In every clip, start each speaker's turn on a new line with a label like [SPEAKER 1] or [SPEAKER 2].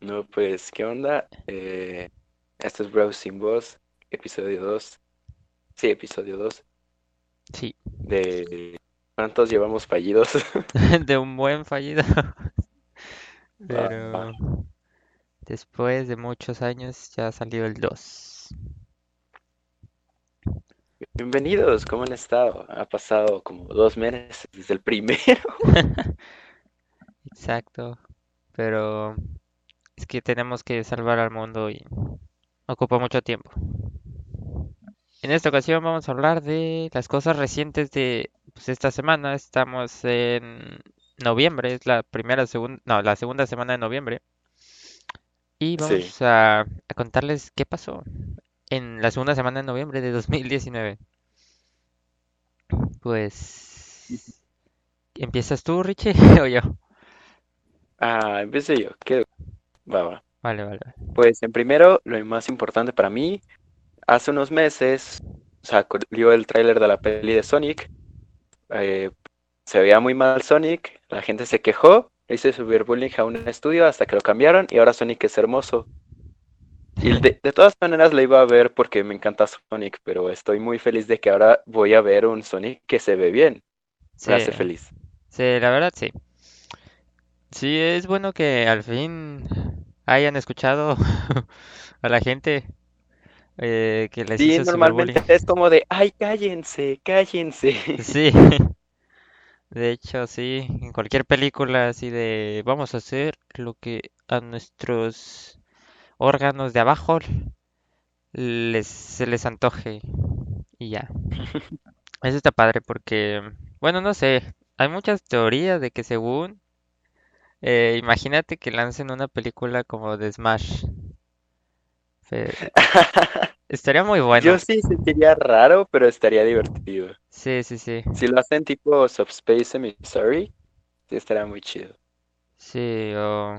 [SPEAKER 1] No, pues, ¿qué onda? Eh, esto es Bros sin Voz, episodio 2. Sí, episodio 2
[SPEAKER 2] Sí,
[SPEAKER 1] de ¿cuántos llevamos fallidos?
[SPEAKER 2] de un buen fallido. Pero después de muchos años ya salió el 2.
[SPEAKER 1] Bienvenidos, ¿cómo han estado? Ha pasado como dos meses desde el primero.
[SPEAKER 2] Exacto. Pero es que tenemos que salvar al mundo y ocupa mucho tiempo. En esta ocasión vamos a hablar de las cosas recientes de pues, esta semana. Estamos en noviembre, es la primera, segunda, no, la segunda semana de noviembre. Y
[SPEAKER 1] Sí,
[SPEAKER 2] vamos a, a contarles qué pasó en la segunda semana de noviembre de 2019. Pues, ¿empiezas tú, Richie, o yo?
[SPEAKER 1] ah, empecé yo, ¿qué? Va, va.
[SPEAKER 2] Vale, vale.
[SPEAKER 1] Pues en primero, lo más importante para mí, hace unos meses salió el tráiler de la peli de Sonic. eh, se veía muy mal Sonic, la gente se quejó, le hice subir bullying a un estudio hasta que lo cambiaron y ahora Sonic es hermoso. Y de, de todas maneras la iba a ver porque me encanta Sonic, pero estoy muy feliz de que ahora voy a ver un Sonic que se ve bien.
[SPEAKER 2] Sí,
[SPEAKER 1] Me hace feliz.
[SPEAKER 2] sí, la verdad sí. Sí, es bueno que al fin hayan escuchado a la gente eh, que les
[SPEAKER 1] Sí,
[SPEAKER 2] hizo
[SPEAKER 1] normalmente es como de, ay, cállense, cállense.
[SPEAKER 2] Sí, de hecho sí, en cualquier película así de vamos a hacer lo que a nuestros órganos de abajo les, se les antoje y ya. Eso está padre porque, bueno, no sé, hay muchas teorías de que según, eh, imagínate que lancen una película como de Smash. Estaría muy
[SPEAKER 1] Yo
[SPEAKER 2] bueno.
[SPEAKER 1] sí sentiría raro, pero estaría divertido.
[SPEAKER 2] Sí, sí, sí.
[SPEAKER 1] Si lo hacen tipo Subspace Emissary, sí estaría muy chido.
[SPEAKER 2] Sí, o...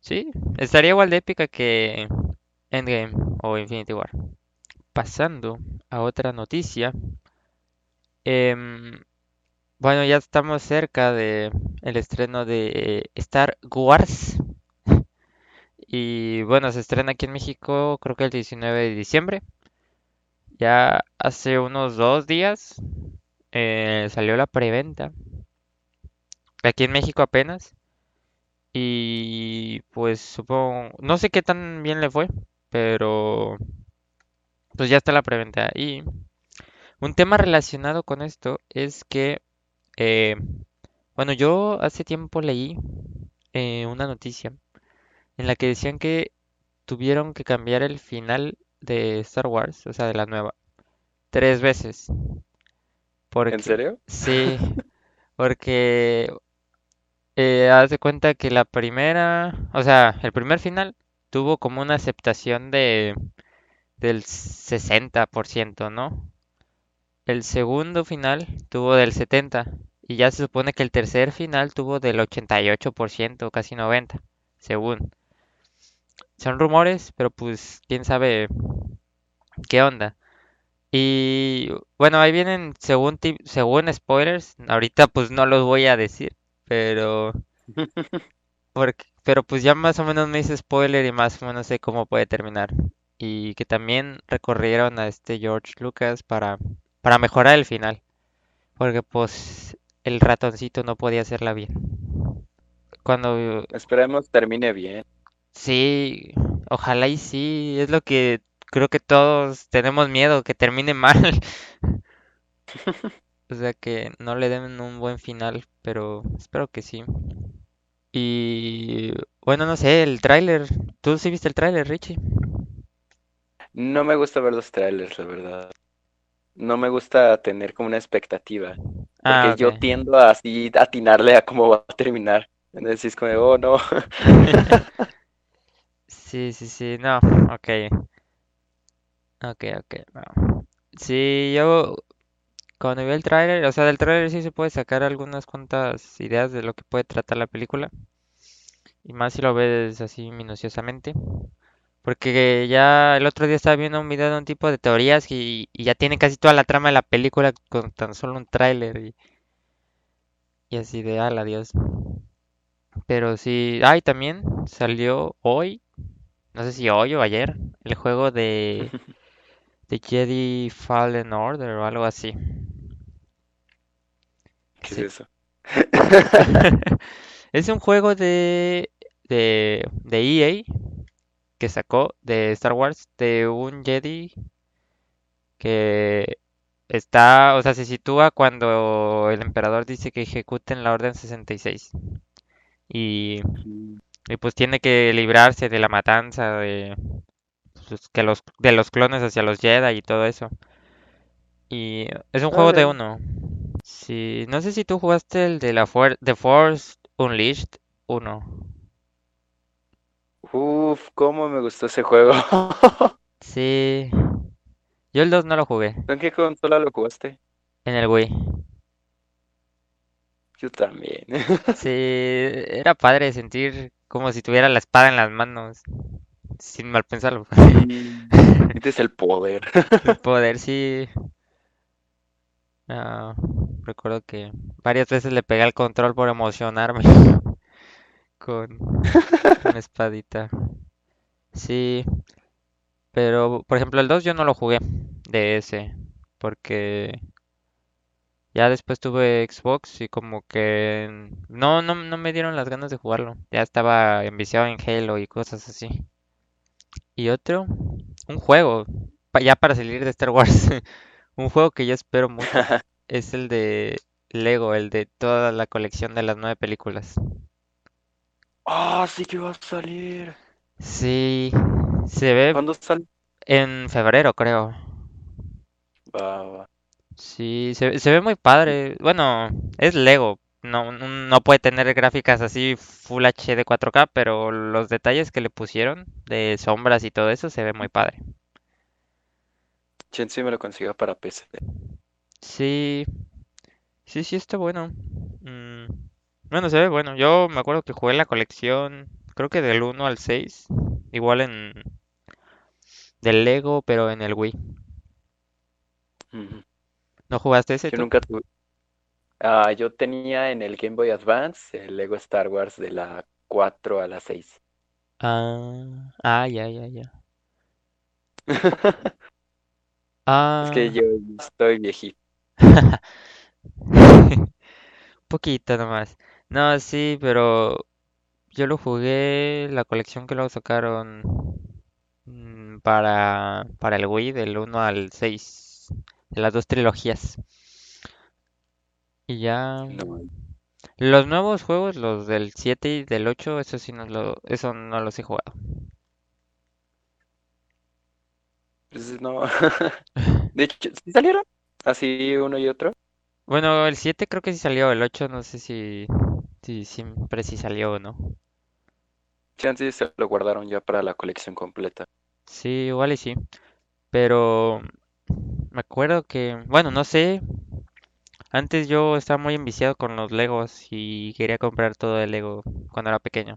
[SPEAKER 2] Sí, estaría igual de épica que Endgame o Infinity War. Pasando a otra noticia. em, bueno, ya estamos cerca de el estreno de Star Wars. Y bueno, se estrena aquí en México, creo que el 19 de diciembre. Ya hace unos dos días eh, salió la preventa. Aquí en México apenas. Y pues supongo, no sé qué tan bien le fue, pero pues ya está la preventa. Y un tema relacionado con esto es que, eh, bueno, yo hace tiempo leí eh, una noticia en la que decían que tuvieron que cambiar el final de Star Wars, o sea, de la nueva, tres veces.
[SPEAKER 1] ¿En serio?
[SPEAKER 2] sí, porque eh, haz de cuenta que la primera, o sea, el primer final tuvo como una aceptación de del 60%, ¿no? El segundo final tuvo del 70% y ya se supone que el tercer final tuvo del 88%, casi 90%, según. Son rumores, pero pues quién sabe qué onda. Y bueno, ahí vienen según ti- según spoilers, ahorita pues no los voy a decir, pero porque, pero pues ya más o menos me hice spoiler y más o menos sé cómo puede terminar. Y que también recorrieron a este George Lucas para para mejorar el final, porque pues el ratoncito no podía hacerla bien. Cuando
[SPEAKER 1] Esperemos termine bien.
[SPEAKER 2] sí, ojalá y sí, es lo que creo que todos tenemos miedo, que termine mal. O sea, que no le den un buen final, pero espero que sí. Y bueno, no sé, el tráiler. ¿Tú sí viste el tráiler, Richie?
[SPEAKER 1] No me gusta ver los trailers, la verdad. No me gusta tener como una expectativa,
[SPEAKER 2] Ah,
[SPEAKER 1] porque
[SPEAKER 2] ok.
[SPEAKER 1] yo tiendo a así atinarle a cómo va a terminar. Entonces es como oh no.
[SPEAKER 2] Sí, sí, sí, no, ok, ok, ok, no. Sí, yo cuando vi el tráiler, o sea, del tráiler sí se puede sacar algunas cuantas ideas de lo que puede tratar la película, y más si lo ves así minuciosamente. Porque ya el otro día estaba viendo un video de un tipo de teorías y, y ya tiene casi toda la trama de la película con tan solo un tráiler y, y así de ala, Dios. Pero sí, ay, también salió hoy, no sé si hoy o ayer, el juego de, de Jedi Fallen Order o algo así.
[SPEAKER 1] ¿Qué es eso?
[SPEAKER 2] Es un juego de, de, de EA que sacó de Star Wars de un Jedi que está, o sea, se sitúa cuando el emperador dice que ejecuten la Orden 66 y, y, pues tiene que librarse de la matanza de, pues, que los, de los clones hacia los Jedi y todo eso. Y es un juego de uno. Sí, no sé si tú jugaste el de la Fuer- The Force Unleashed uno.
[SPEAKER 1] Uf, cómo me gustó ese juego.
[SPEAKER 2] Sí, yo el 2 no lo jugué,
[SPEAKER 1] ¿En qué consola lo jugaste?
[SPEAKER 2] en el Wii.
[SPEAKER 1] Yo también.
[SPEAKER 2] Sí, era padre sentir como si tuviera la espada en las manos, sin mal pensarlo.
[SPEAKER 1] Sí, sientes el poder.
[SPEAKER 2] El poder, sí. Ah, recuerdo que varias veces le pegué al control por emocionarme con una espadita. Sí, pero por ejemplo el 2 yo no lo jugué de ese, porque ya después tuve Xbox y como que no, no, no me dieron las ganas de jugarlo. Ya estaba enviciado en Halo y cosas así. Y otro, un juego, ya para salir de Star Wars, un juego que yo espero mucho es el de Lego, el de toda la colección de las nueve películas.
[SPEAKER 1] Ah, sí que va a salir.
[SPEAKER 2] Sí, se ve
[SPEAKER 1] ¿Cuándo sale?
[SPEAKER 2] en febrero, creo.
[SPEAKER 1] Va, va.
[SPEAKER 2] Sí, se, se ve muy padre. Bueno, es Lego. No, no puede tener gráficas así Full HD 4K, pero los detalles que le pusieron de sombras y todo eso se ve muy padre.
[SPEAKER 1] Chen sí me lo consigo para PC.
[SPEAKER 2] Sí, sí, sí está bueno. Bueno, se ve bueno. Yo me acuerdo que jugué la colección, creo que del uno al 6 igual en del Lego, pero en el Wii. ¿No jugaste ese
[SPEAKER 1] Yo
[SPEAKER 2] tú?
[SPEAKER 1] nunca tuve. Ah, yo tenía en el Game Boy Advance el Lego Star Wars de la 4 a la 6.
[SPEAKER 2] Ah, ah, ya, ya, ya.
[SPEAKER 1] Es que
[SPEAKER 2] Ah,
[SPEAKER 1] yo estoy viejito.
[SPEAKER 2] poquito nomás. No, sí, pero yo lo jugué, la colección que luego sacaron mm, para, para el Wii del uno al 6 de las dos trilogías. Y ya
[SPEAKER 1] No,
[SPEAKER 2] los nuevos juegos, los del 7 y del 8 eso sí no lo, eso no los he jugado.
[SPEAKER 1] pues no. De hecho, ¿sí salieron? Así uno y otro.
[SPEAKER 2] Bueno, el 7 creo que sí salió, el 8 no sé si, si siempre sí salió o no.
[SPEAKER 1] Chance se lo guardaron ya para la colección completa.
[SPEAKER 2] Sí, igual y sí. Pero me acuerdo que, bueno, no sé, antes yo estaba muy enviciado con los Legos y quería comprar todo el Lego cuando era pequeño.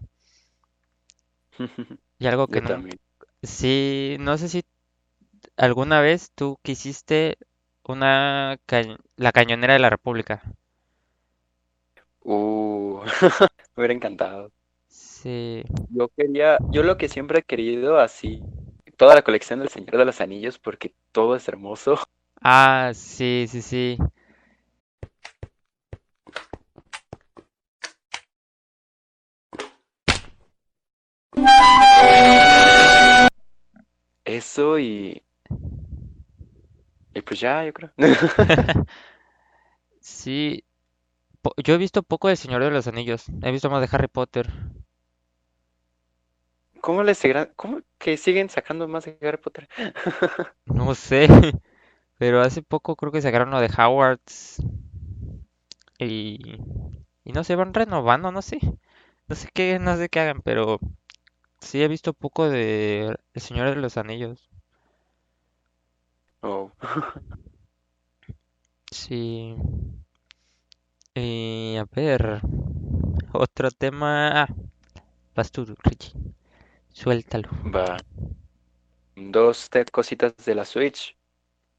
[SPEAKER 2] Y algo que
[SPEAKER 1] Yo
[SPEAKER 2] nunca,
[SPEAKER 1] también.
[SPEAKER 2] sí, no sé si alguna vez tú quisiste una, ca- la cañonera de la República.
[SPEAKER 1] Uh, me hubiera encantado.
[SPEAKER 2] Sí,
[SPEAKER 1] Yo quería, yo lo que siempre he querido, así, toda la colección del Señor de los Anillos, porque todo es hermoso.
[SPEAKER 2] ah, sí, sí, sí.
[SPEAKER 1] Eso y, y pues ya, yo creo.
[SPEAKER 2] Sí, yo he visto poco del Señor de los Anillos, he visto más de Harry Potter.
[SPEAKER 1] ¿Cómo les seguirán, cómo que siguen sacando más de Harry Potter?
[SPEAKER 2] No sé, pero hace poco creo que sacaron lo de Hogwarts y, y no sé, van renovando, no sé, no sé qué, no sé qué hagan, pero sí he visto poco de El Señor de los Anillos.
[SPEAKER 1] Oh,
[SPEAKER 2] Sí, y a ver, otro tema. Ah, vas tú, Richie, suéltalo.
[SPEAKER 1] va. Dos cositas de la Switch.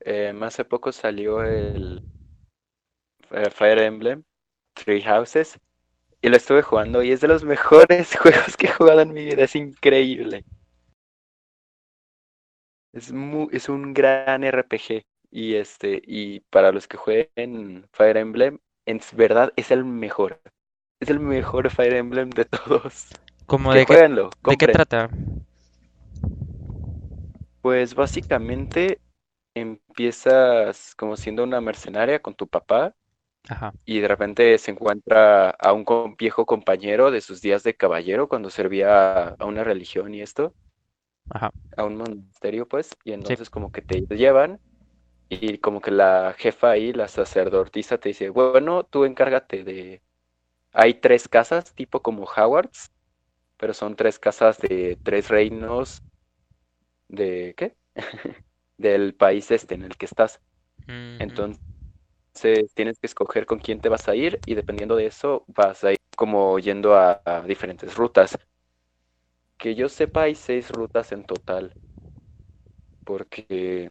[SPEAKER 1] Eh, hace poco salió el eh, Fire Emblem Three Houses. y lo estuve jugando y es de los mejores juegos que he jugado en mi vida, es increíble. Es, mu- es un gran RPG y este y para los que jueguen Fire Emblem, en verdad es el mejor. Es el mejor Fire Emblem de todos.
[SPEAKER 2] ¿Cómo
[SPEAKER 1] Que
[SPEAKER 2] de qué,
[SPEAKER 1] jueguenlo,
[SPEAKER 2] de qué trata?
[SPEAKER 1] Pues básicamente empiezas como siendo una mercenaria con tu papá
[SPEAKER 2] Ajá,
[SPEAKER 1] y de repente se encuentra a un viejo compañero de sus días de caballero cuando servía a una religión y esto,
[SPEAKER 2] ajá.
[SPEAKER 1] a un monasterio pues, y entonces como que te llevan y como que la jefa ahí, la sacerdotisa te dice, bueno, tú encárgate de... Hay tres casas, tipo como Howards, pero son tres casas de tres reinos de... ¿qué? del país este en el que estás. Entonces tienes que escoger con quién te vas a ir y dependiendo de eso vas a ir como yendo a, a diferentes rutas. Que yo sepa hay seis rutas en total, porque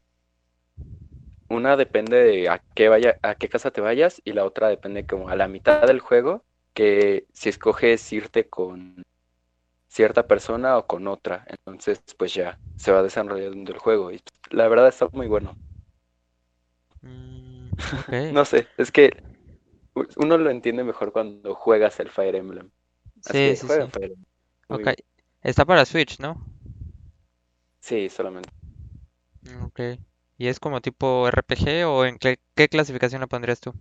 [SPEAKER 1] una depende de a qué vaya, a qué casa te vayas y la otra depende como a la mitad del juego, que si escoges irte con cierta persona o con otra, entonces pues ya se va desarrollando el juego y la verdad está muy bueno.
[SPEAKER 2] Mm.
[SPEAKER 1] No sé, es que uno lo entiende mejor cuando juegas el Fire Emblem. Así
[SPEAKER 2] Sí, sí, sí.
[SPEAKER 1] Fire Emblem.
[SPEAKER 2] Está para Switch, ¿no?
[SPEAKER 1] Sí, solamente.
[SPEAKER 2] Ok. ¿Y es como tipo RPG o en qué clasificación lo pondrías tú?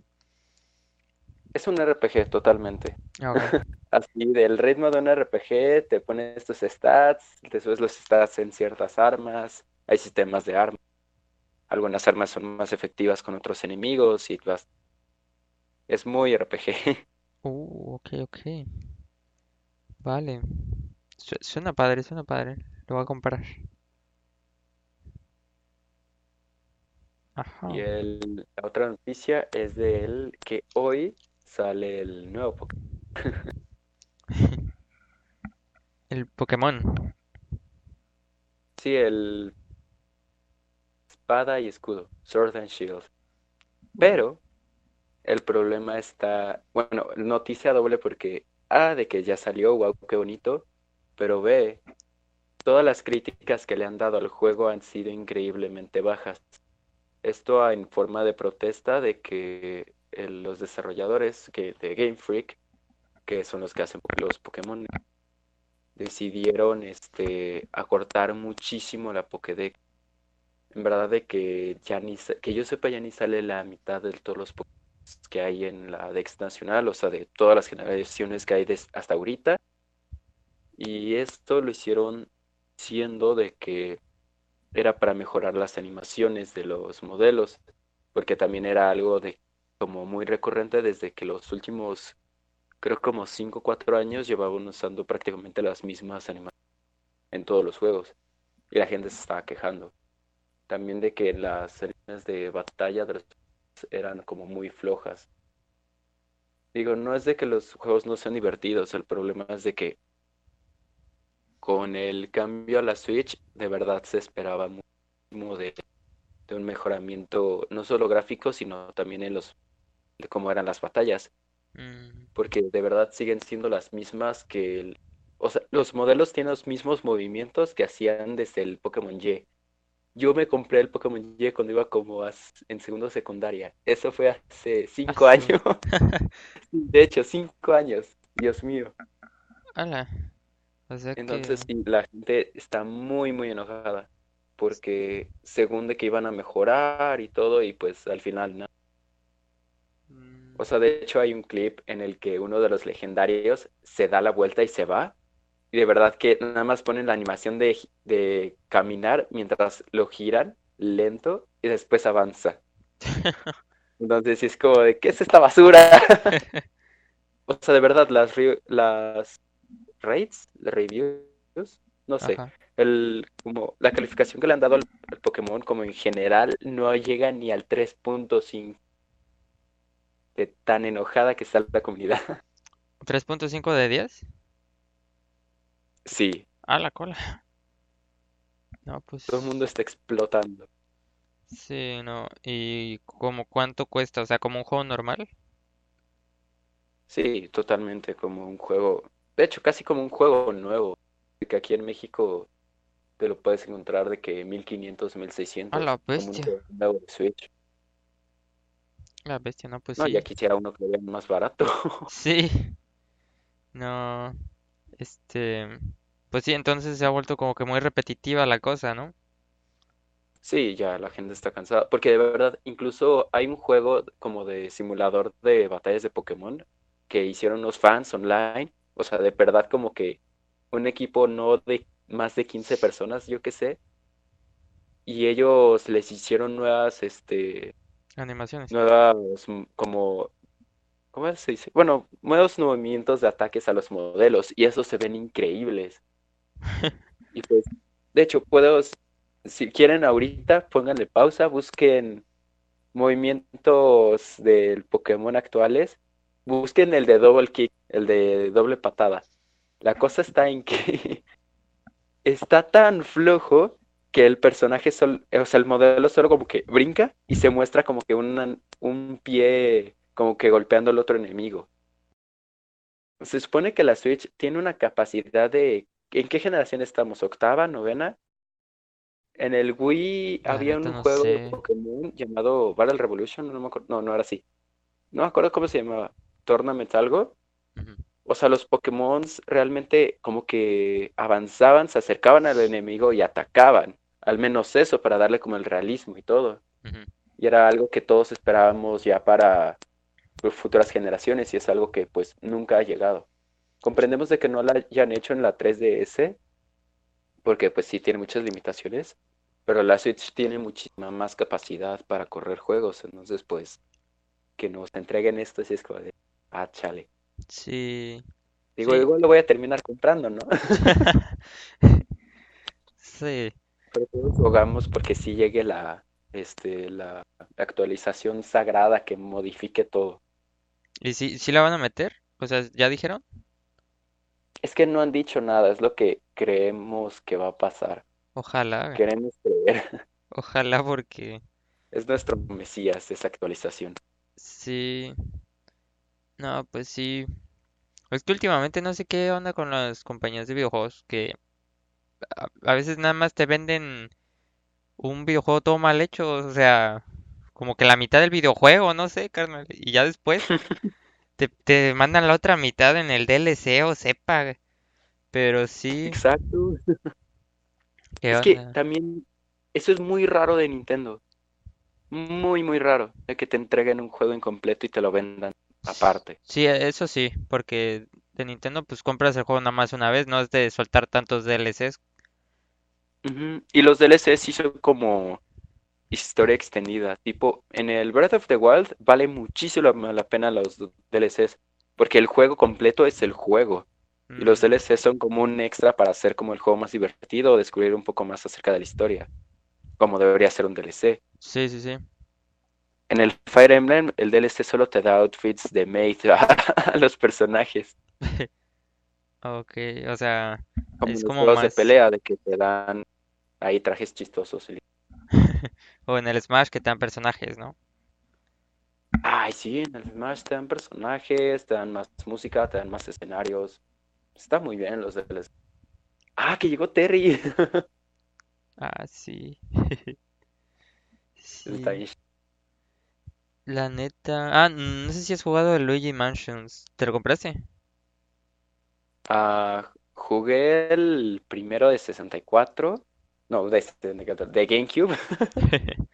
[SPEAKER 1] Es un RPG totalmente.
[SPEAKER 2] Ah.
[SPEAKER 1] Así del ritmo de un RPG, te pones tus stats, te subes los stats en ciertas armas, hay sistemas de armas. Algunas armas son más efectivas con otros enemigos y vas. Es muy RPG.
[SPEAKER 2] Uh, ok, ok. Vale. Su- Suena padre, suena padre. Lo voy a comprar. Ajá.
[SPEAKER 1] Y el- la otra noticia es de él que hoy sale el nuevo Pokémon.
[SPEAKER 2] El Pokémon.
[SPEAKER 1] Sí, el espada y escudo, Sword and Shield. Pero el problema está, bueno, noticia doble porque A, de que ya salió, wow, qué bonito, pero B, todas las críticas que le han dado al juego han sido increíblemente bajas. Esto en forma de protesta de que eh, los desarrolladores que, de Game Freak, que son los que hacen los Pokémon, decidieron este, acortar muchísimo la Pokédex. En verdad de que ya ni que yo sepa ya ni sale la mitad de todos los Pokémon que hay en la Dex nacional, o sea, de todas las generaciones que hay hasta ahorita. Y esto lo hicieron siendo de que era para mejorar las animaciones de los modelos, porque también era algo de como muy recurrente desde que los últimos, creo como 5 o 4 años llevaban usando prácticamente las mismas animaciones en todos los juegos. Y la gente se estaba quejando. También de que las escenas de batalla de los eran como muy flojas. Digo, no es de que los juegos no sean divertidos, el problema es de que con el cambio a la Switch, de verdad se esperaba muchísimo de, de un mejoramiento, no solo gráfico, sino también en los, de cómo eran las batallas,
[SPEAKER 2] Mm,
[SPEAKER 1] porque de verdad siguen siendo las mismas que el, o sea, los modelos tienen los mismos movimientos que hacían desde el Pokémon Y. Yo me compré el Pokémon Y cuando iba como en segundo secundaria. Eso fue hace cinco
[SPEAKER 2] asu.
[SPEAKER 1] años. De hecho, cinco años. Dios mío.
[SPEAKER 2] Ala. O sea que...
[SPEAKER 1] Entonces, sí, la gente está muy, muy enojada. Porque según de que iban a mejorar y todo, y pues al final no.
[SPEAKER 2] Mm,
[SPEAKER 1] O sea, de hecho hay un clip en el que uno de los legendarios se da la vuelta y se va. Y de verdad que nada más ponen la animación de, de caminar mientras lo giran lento y después avanza. Entonces es como de, ¿qué es esta basura? O sea, de verdad, las, las rates, reviews, no sé,
[SPEAKER 2] Ajá.
[SPEAKER 1] el, como la calificación que le han dado al, al Pokémon como en general no llega ni al 3.5 de tan enojada que está la comunidad.
[SPEAKER 2] ¿3.5 de 10?
[SPEAKER 1] Sí,
[SPEAKER 2] Ah, la cola. No,
[SPEAKER 1] todo el mundo
[SPEAKER 2] pues...
[SPEAKER 1] está explotando.
[SPEAKER 2] Sí, no. ¿Y como cuánto cuesta? O sea, como un juego normal.
[SPEAKER 1] Sí, totalmente como un juego, de hecho, casi como un juego nuevo, que aquí en México te lo puedes encontrar de que 1500,
[SPEAKER 2] A
[SPEAKER 1] 1600,
[SPEAKER 2] la
[SPEAKER 1] como un
[SPEAKER 2] bestia.
[SPEAKER 1] juego nuevo de Switch.
[SPEAKER 2] La bestia, no, pues
[SPEAKER 1] No, ya
[SPEAKER 2] sí.
[SPEAKER 1] quisiera uno que lo vean más barato.
[SPEAKER 2] Sí. No. Este. Pues sí, entonces se ha vuelto como que muy repetitiva la cosa, ¿no?
[SPEAKER 1] Sí, ya la gente está cansada, porque de verdad, incluso hay un juego como de simulador de batallas de Pokémon que hicieron unos fans online, o sea, de verdad como que un equipo no de más de 15 personas, yo qué sé, y ellos les hicieron nuevas, este,
[SPEAKER 2] Animaciones.
[SPEAKER 1] nuevas, mm, como, ¿cómo se dice? Bueno, nuevos movimientos de ataques a los modelos, y esos se ven increíbles. Y pues, de hecho, puedo, si quieren ahorita, pónganle pausa, busquen movimientos del Pokémon actuales, busquen el de double kick, el de doble patada. La cosa está en que está tan flojo que el personaje, sol, o sea, el modelo solo como que brinca y se muestra como que una- un pie como que golpeando al otro enemigo. Se supone que la Switch tiene una capacidad de... ¿En qué generación estamos? ¿Octava? ¿Novena? En el Wii había un
[SPEAKER 2] no
[SPEAKER 1] juego de. Pokémon llamado Battle Revolution, no me acuerdo, no, no era así. No me acuerdo cómo se llamaba. Tournament algo. O sea, los Pokémon realmente como que avanzaban, se acercaban al enemigo y atacaban. Al menos eso, para darle como el realismo y todo. Y era algo que todos esperábamos ya para pues, futuras generaciones y es algo que pues nunca ha llegado. Comprendemos de que no la hayan hecho en la 3DS, porque pues sí tiene muchas limitaciones, pero la Switch tiene muchísima más capacidad para correr juegos, entonces pues que nos entreguen esto sí es como de, ah, chale.
[SPEAKER 2] Sí.
[SPEAKER 1] Digo,
[SPEAKER 2] Sí.
[SPEAKER 1] igual lo voy a terminar comprando, ¿no?
[SPEAKER 2] Sí.
[SPEAKER 1] Pero todos rogamos porque sí llegue la, este, la actualización sagrada que modifique todo.
[SPEAKER 2] ¿Y si, si la van a meter? O sea, ¿ya dijeron?
[SPEAKER 1] Es que no han dicho nada, es lo que creemos que va a pasar.
[SPEAKER 2] Ojalá,
[SPEAKER 1] Queremos creer.
[SPEAKER 2] ojalá porque
[SPEAKER 1] Es nuestro Mesías esa actualización.
[SPEAKER 2] sí. No, pues sí. Es que últimamente no sé qué onda con las compañías de videojuegos que a, a veces nada más te venden un videojuego todo mal hecho, o sea, como que la mitad del videojuego, no sé, carnal, y ya después te, te mandan la otra mitad en el DLC o sepa, pero sí,
[SPEAKER 1] Exacto.
[SPEAKER 2] ¿qué
[SPEAKER 1] Es que
[SPEAKER 2] onda?
[SPEAKER 1] también eso es muy raro de Nintendo. Muy, muy raro. De que te entreguen un juego incompleto y te lo vendan aparte.
[SPEAKER 2] Sí, e- eso sí, porque de Nintendo pues compras el juego nada más una vez, no es de soltar tantos DLCs.
[SPEAKER 1] Y los DLCs sí son como historia extendida. Tipo, en el Breath of the Wild vale muchísimo la la pena los DLCs. Porque el juego completo es el juego. Y los
[SPEAKER 2] Mm,
[SPEAKER 1] DLCs son como un extra para hacer como el juego más divertido o descubrir un poco más acerca de la historia. Como debería ser un DLC.
[SPEAKER 2] sí, sí, sí.
[SPEAKER 1] En el Fire Emblem, el DLC solo te da outfits de maid a los personajes.
[SPEAKER 2] Ok, o sea,
[SPEAKER 1] Como
[SPEAKER 2] es como
[SPEAKER 1] juegos de
[SPEAKER 2] más,
[SPEAKER 1] pelea, de que te dan ahí trajes chistosos.
[SPEAKER 2] o en el Smash que te dan personajes, ¿no?
[SPEAKER 1] Ay, sí, en el Smash te dan personajes, te dan más música, te dan más escenarios. Está muy bien los DLC. Ah, que llegó Terry.
[SPEAKER 2] Ah, sí.
[SPEAKER 1] Está
[SPEAKER 2] Sí.
[SPEAKER 1] bien.
[SPEAKER 2] La neta. Ah, no sé si has jugado el Luigi Mansions. ¿Te lo compraste?
[SPEAKER 1] Ah, jugué el primero de 64. No, de 64, de GameCube.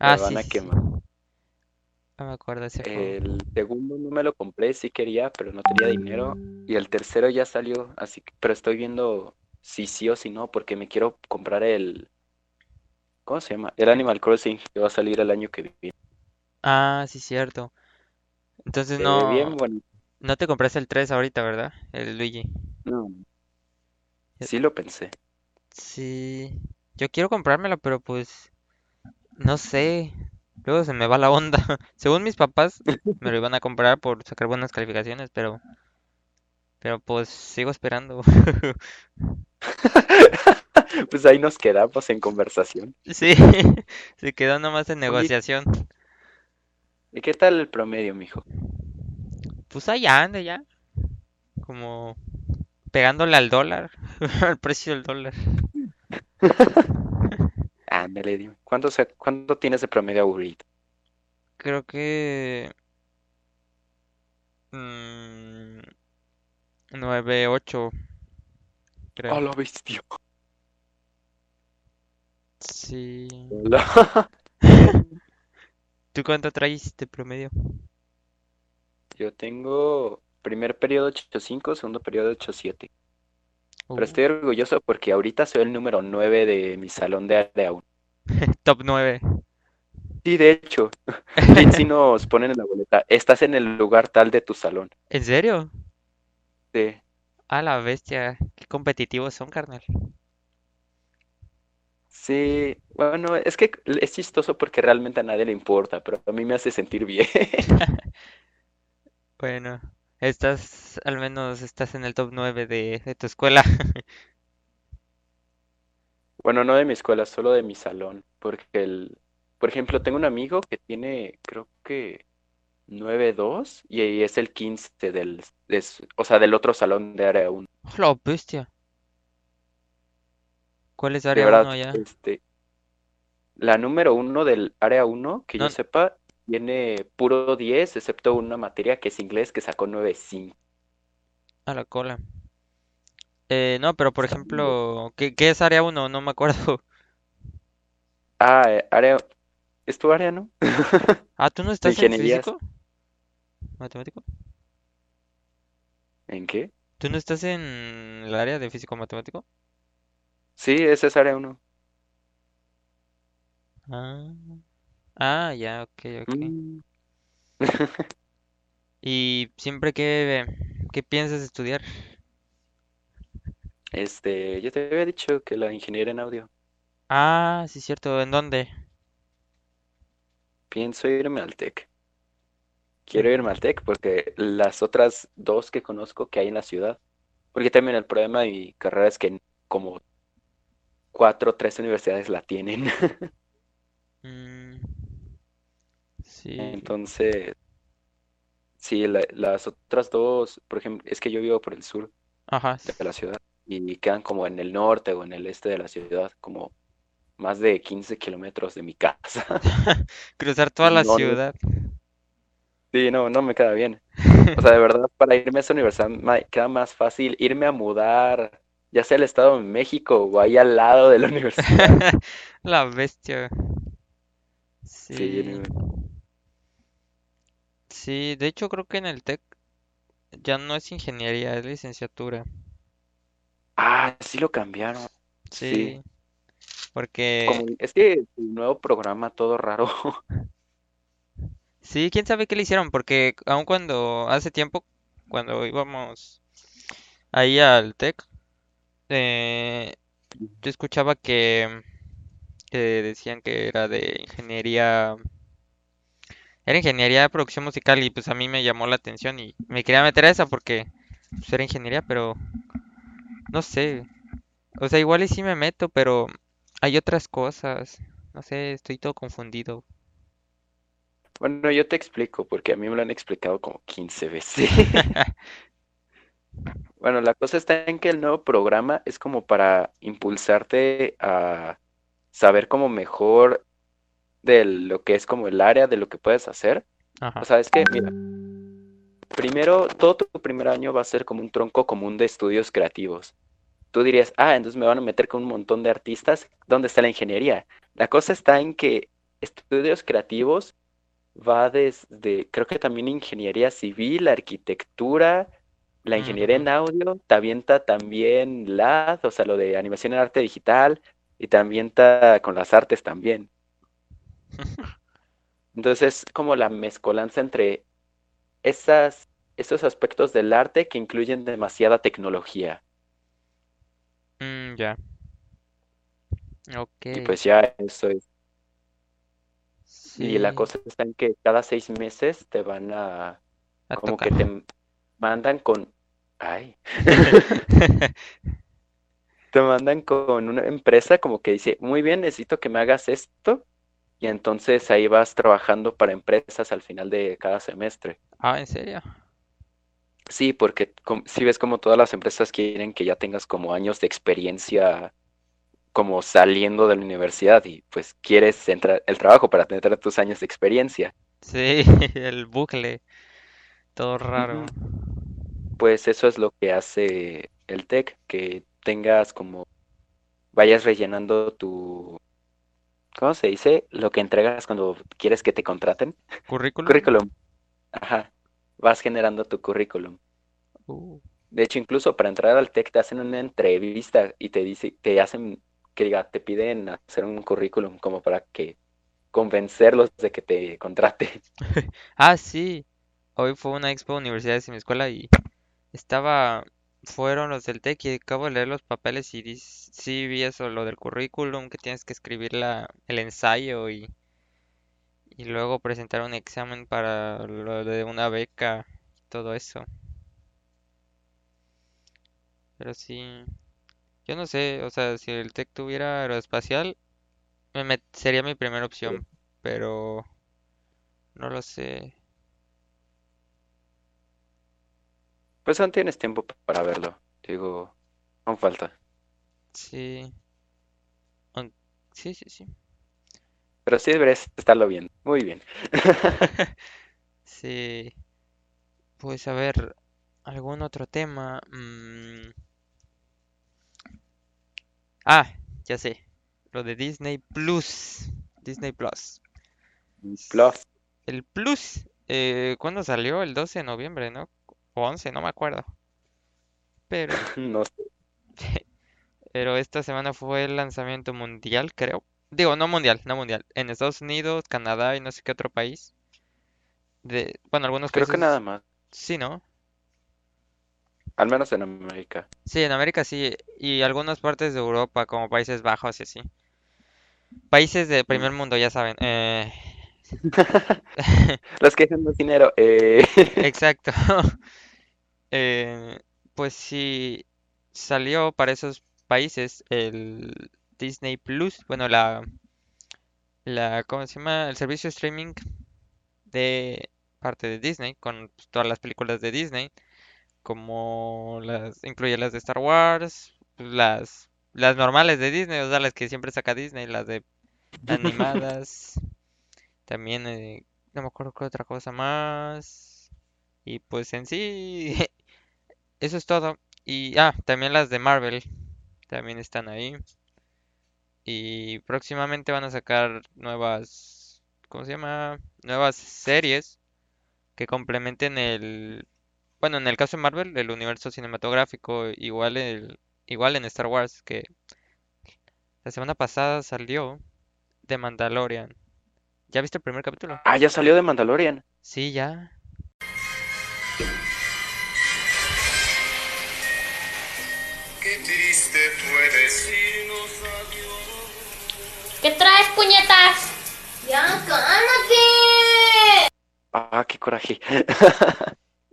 [SPEAKER 2] Ah,
[SPEAKER 1] Me
[SPEAKER 2] sí,
[SPEAKER 1] van a
[SPEAKER 2] sí,
[SPEAKER 1] quemar.
[SPEAKER 2] No me acuerdo de ese juego.
[SPEAKER 1] El segundo no me lo compré, sí quería, pero no tenía dinero. Y el tercero ya salió, así que, pero estoy viendo si sí o si no, porque me quiero comprar el, ¿cómo se llama? El Animal Crossing, que va a salir el año que viene.
[SPEAKER 2] Ah, sí, cierto. Entonces
[SPEAKER 1] Se ve
[SPEAKER 2] no,
[SPEAKER 1] bien bonito.
[SPEAKER 2] no te compraste el 3 ahorita, ¿verdad? El Luigi.
[SPEAKER 1] No,
[SPEAKER 2] Eh,
[SPEAKER 1] sí lo pensé.
[SPEAKER 2] Sí. Yo quiero comprármelo, pero pues no sé. Luego se me va la onda. Según mis papás, me lo iban a comprar por sacar buenas calificaciones, pero, pero pues sigo esperando.
[SPEAKER 1] Pues ahí nos quedamos en conversación.
[SPEAKER 2] Sí, se quedó nomás en
[SPEAKER 1] Oye,
[SPEAKER 2] negociación.
[SPEAKER 1] ¿Y qué tal el promedio, mijo?
[SPEAKER 2] Pues allá anda ya. Como pegándole al dólar, al precio del dólar.
[SPEAKER 1] Ándale, dime. ¿Cuánto, se- cuánto tienes de promedio aburrido?
[SPEAKER 2] Creo que... mm, 9, 8,
[SPEAKER 1] ¡A
[SPEAKER 2] creo.
[SPEAKER 1] la bestia!
[SPEAKER 2] Sí.
[SPEAKER 1] Hola.
[SPEAKER 2] ¿Tú cuánto traes de promedio?
[SPEAKER 1] Yo tengo primer periodo 8.5, segundo periodo 8.7. Pero
[SPEAKER 2] Uh,
[SPEAKER 1] estoy orgulloso porque ahorita soy el número 9 de mi salón de área 1.
[SPEAKER 2] top 9.
[SPEAKER 1] Sí, de hecho, Litzy nos ponen en la boleta. Estás en el lugar tal de tu salón.
[SPEAKER 2] ¿En serio?
[SPEAKER 1] Sí.
[SPEAKER 2] A la bestia. Qué competitivos son, carnal.
[SPEAKER 1] Sí, bueno, es que es chistoso porque realmente a nadie le importa, pero a mí me hace sentir bien.
[SPEAKER 2] Bueno, estás, al menos estás en el top 9 de, de tu escuela.
[SPEAKER 1] Bueno, no de mi escuela, solo de mi salón, porque el, por ejemplo, tengo un amigo que tiene, creo que nueve dos y ahí es el 15 del, de o sea, del otro salón de área 1.
[SPEAKER 2] ¡Oh, la bestia! ¿Cuál es área
[SPEAKER 1] verdad,
[SPEAKER 2] 1 allá?
[SPEAKER 1] este, la número uno del área 1, que yo sepa, tiene puro 10, excepto una materia que es inglés que sacó 9.5.
[SPEAKER 2] a la cola. Eh, no, pero por ejemplo, ¿qué, qué es área 1? No me acuerdo.
[SPEAKER 1] Ah, eh, área, ¿es tu área, no?
[SPEAKER 2] Ah, ¿tú no estás en físico? ¿Matemático?
[SPEAKER 1] ¿En qué?
[SPEAKER 2] ¿Tú no estás en el área de físico matemático?
[SPEAKER 1] Sí, esa es área 1.
[SPEAKER 2] Ah, ah, ya, ok, ok.
[SPEAKER 1] Mm.
[SPEAKER 2] ¿Y siempre qué, qué piensas estudiar?
[SPEAKER 1] Este, yo te había dicho que la ingeniería en audio.
[SPEAKER 2] Ah, sí, cierto. ¿En dónde?
[SPEAKER 1] Pienso irme al TEC. Quiero irme al TEC porque las otras dos que conozco que hay en la ciudad, porque también el problema de mi carrera es que como cuatro o tres universidades la tienen.
[SPEAKER 2] mm, sí.
[SPEAKER 1] Entonces, sí, la- las otras dos, por ejemplo, es que yo vivo por el sur
[SPEAKER 2] Ajá.
[SPEAKER 1] de la ciudad y quedan como en el norte o en el este de la ciudad, como más de 15 kilómetros de mi casa.
[SPEAKER 2] Cruzar toda la
[SPEAKER 1] no,
[SPEAKER 2] ciudad.
[SPEAKER 1] sí, no, no me queda bien. O sea, de verdad, para irme a esa universidad me queda más fácil irme a mudar, ya sea al Estado de México o ahí al lado de la universidad.
[SPEAKER 2] La bestia.
[SPEAKER 1] Sí,
[SPEAKER 2] Sí. de hecho creo que en el TEC ya no es ingeniería, es licenciatura.
[SPEAKER 1] Ah, sí lo cambiaron. Sí.
[SPEAKER 2] Sí, porque
[SPEAKER 1] Como es que el nuevo programa todo raro.
[SPEAKER 2] sí, quién sabe qué le hicieron, porque aun cuando hace tiempo, cuando íbamos ahí al TEC, eh, yo escuchaba que, que decían que era de ingeniería, era ingeniería de producción musical y pues a mí me llamó la atención y me quería meter a esa porque pues, era ingeniería, pero no sé, o sea, igual y sí me meto, pero hay otras cosas, no sé, estoy todo confundido.
[SPEAKER 1] Bueno, yo te explico, porque a mí me lo han explicado como 15 veces. Bueno, la cosa está en que el nuevo programa es como para impulsarte a saber como mejor de lo que es como el área de lo que puedes hacer. O sea, es que, mira, primero, todo tu primer año va a ser como un tronco común de estudios creativos. Tú dirías, ah, entonces me van a meter con un montón de artistas. ¿Dónde está la ingeniería? La cosa está en que estudios creativos va desde, creo que también ingeniería civil, arquitectura, la ingeniería
[SPEAKER 2] ujú.
[SPEAKER 1] en audio, te avienta también LAD, o sea, lo de animación en arte digital, y te avienta con las artes también. Entonces, es como la mezcolanza entre esas, esos aspectos del arte que incluyen demasiada tecnología.
[SPEAKER 2] Mm, ya,
[SPEAKER 1] Y
[SPEAKER 2] ok,
[SPEAKER 1] pues ya eso es. Y la cosa está en que cada seis meses te van a,
[SPEAKER 2] a
[SPEAKER 1] como
[SPEAKER 2] tocar.
[SPEAKER 1] que te mandan con, ay, te mandan con una empresa como que dice, muy bien, necesito que me hagas esto. Y entonces ahí vas trabajando para empresas al final de cada semestre.
[SPEAKER 2] Ah, ¿en serio?
[SPEAKER 1] Sí, porque si ves como todas las empresas quieren que ya tengas como años de experiencia como saliendo de la universidad y pues quieres entrar el trabajo para tener tus años de experiencia.
[SPEAKER 2] Sí, el bucle, todo raro.
[SPEAKER 1] Pues eso es lo que hace el TEC, que tengas como vayas rellenando tu, ¿cómo se dice? Lo que entregas cuando quieres que te contraten.
[SPEAKER 2] ¿Currículum?
[SPEAKER 1] Currículum. Ajá. Vas generando tu currículum.
[SPEAKER 2] Uh,
[SPEAKER 1] De hecho, incluso para entrar al TEC te hacen una entrevista y te dice, te hacen, que diga, te piden hacer un currículum como para que convencerlos de que te contraten.
[SPEAKER 2] Ah, sí. Hoy fue una expo de universidades en mi escuela y estaba, fueron los del TEC y acabo de leer los papeles y dis- sí vi eso, lo del currículum, que tienes que escribir la, el ensayo y, y luego presentar un examen para lo de una beca y todo eso. Pero sí, yo no sé, o sea, si el TEC tuviera aeroespacial, me met- sería mi primera opción, pero no lo sé.
[SPEAKER 1] Pues aún tienes tiempo para verlo. Digo, aún falta.
[SPEAKER 2] Sí, aun- sí, sí, sí.
[SPEAKER 1] Pero sí deberías estarlo viendo. Muy bien.
[SPEAKER 2] Sí, pues a ver, algún otro tema. Mm, Ah, ya sé, lo de Disney Plus. Disney Plus.
[SPEAKER 1] Plus,
[SPEAKER 2] El Plus, eh, ¿cuándo salió? El 12 de noviembre, ¿no? O 11, no me acuerdo. Pero,
[SPEAKER 1] no sé.
[SPEAKER 2] pero esta semana fue el lanzamiento mundial, creo. Digo, no mundial, no mundial. En Estados Unidos, Canadá y no sé qué otro país. De, bueno, algunos
[SPEAKER 1] Creo que nada más.
[SPEAKER 2] sí, ¿no?
[SPEAKER 1] Al menos en América.
[SPEAKER 2] Sí, en América sí, y algunas partes de Europa, como Países Bajos y así. Países de primer mundo, ya saben. Eh,
[SPEAKER 1] Los que dejan más dinero. Eh...
[SPEAKER 2] exacto. Eh, pues sí, salió para esos países el Disney Plus, bueno, la, la, ¿cómo se llama? El servicio de streaming de parte de Disney, con pues, todas las películas de Disney, como las, incluye las de Star Wars, las, las normales de Disney, o sea, las que siempre saca Disney, las de animadas, también, eh, no me acuerdo qué otra cosa más, y pues en sí, eso es todo. Y, ah, también las de Marvel, también están ahí. Y próximamente van a sacar nuevas, ¿cómo se llama? Nuevas series que complementen el, bueno, en el caso de Marvel, el universo cinematográfico, igual el, igual en Star Wars, que la semana pasada salió de Mandalorian. ¿Ya viste el primer capítulo?
[SPEAKER 1] Ah, ya salió de Mandalorian.
[SPEAKER 2] Sí, ya.
[SPEAKER 3] Qué triste fue decirnos adiós.
[SPEAKER 4] ¿Qué traes, puñetas? Ya, cálmate.
[SPEAKER 1] Ah, qué coraje.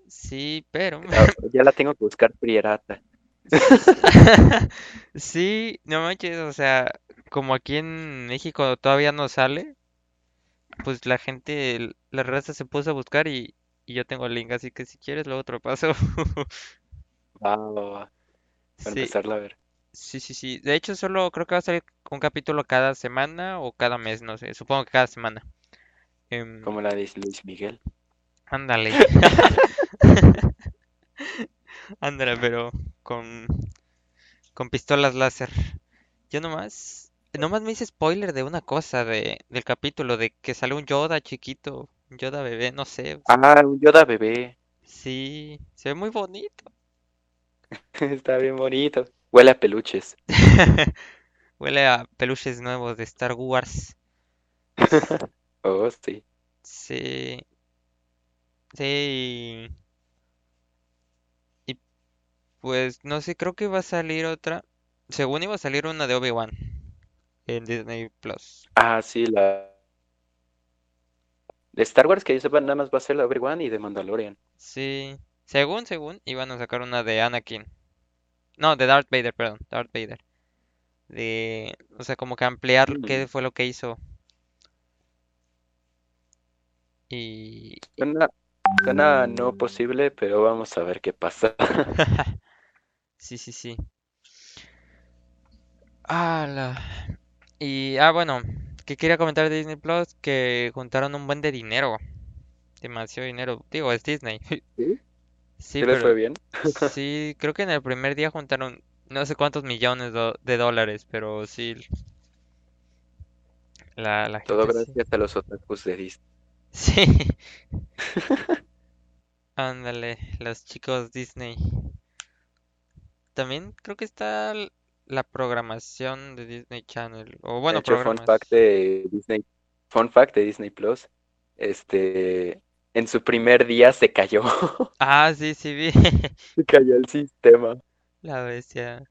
[SPEAKER 2] Sí, pero
[SPEAKER 1] Ya la tengo que buscar pirata.
[SPEAKER 2] sí, no manches, o sea, como aquí en México todavía no sale, pues la gente, la raza se puso a buscar y, y yo tengo el link, así que si quieres luego te lo paso.
[SPEAKER 1] Va, va, va, para
[SPEAKER 2] Sí,
[SPEAKER 1] empezarla a ver.
[SPEAKER 2] sí, sí, sí. De hecho, solo creo que va a salir un capítulo cada semana o cada mes, no sé. Supongo que cada semana. Em,
[SPEAKER 1] Como la de Luis Miguel.
[SPEAKER 2] ándale. Ándale, pero con, con pistolas láser. Yo nomás, nomás me hice spoiler de una cosa de, del capítulo, de que sale un Yoda chiquito, un Yoda bebé, no sé.
[SPEAKER 1] Ah, un Yoda bebé.
[SPEAKER 2] Sí, se ve muy bonito.
[SPEAKER 1] Está bien bonito. Huele a peluches.
[SPEAKER 2] Huele a peluches nuevos de Star Wars.
[SPEAKER 1] Oh, sí.
[SPEAKER 2] Sí, sí. Y pues no sé, creo que va a salir otra. Según iba a salir una de Obi-Wan en Disney Plus.
[SPEAKER 1] Ah, sí, la de Star Wars que yo sepa nada más va a ser la Obi-Wan y de Mandalorian.
[SPEAKER 2] Sí, según, según, iban a sacar una de Anakin. No, de Darth Vader, perdón, Darth Vader. De, o sea, como que ampliar qué
[SPEAKER 1] Mm.
[SPEAKER 2] fue lo que hizo. Y
[SPEAKER 1] Suena, Suena no posible, pero vamos a ver qué pasa.
[SPEAKER 2] Sí, sí, sí. Ah, la... Y, ah, bueno, que quería comentar de Disney Plus, que juntaron un buen de dinero. Demasiado dinero. Digo, es Disney.
[SPEAKER 1] ¿Sí?
[SPEAKER 2] Sí,
[SPEAKER 1] ¿Sí les
[SPEAKER 2] pero
[SPEAKER 1] fue bien?
[SPEAKER 2] sí, creo que en el primer día juntaron no sé cuántos millones do- de dólares, pero sí, la, la
[SPEAKER 1] Todo
[SPEAKER 2] gente sí.
[SPEAKER 1] gracias a los otakus de Disney.
[SPEAKER 2] Sí, ándale, los chicos Disney. También creo que está la programación de Disney Channel, o
[SPEAKER 1] De
[SPEAKER 2] bueno,
[SPEAKER 1] hecho, fun fact de Disney, fun fact de Disney Plus, este, en su primer día se cayó,
[SPEAKER 2] Ah, sí, sí vi.
[SPEAKER 1] se cayó el sistema.
[SPEAKER 2] La bestia.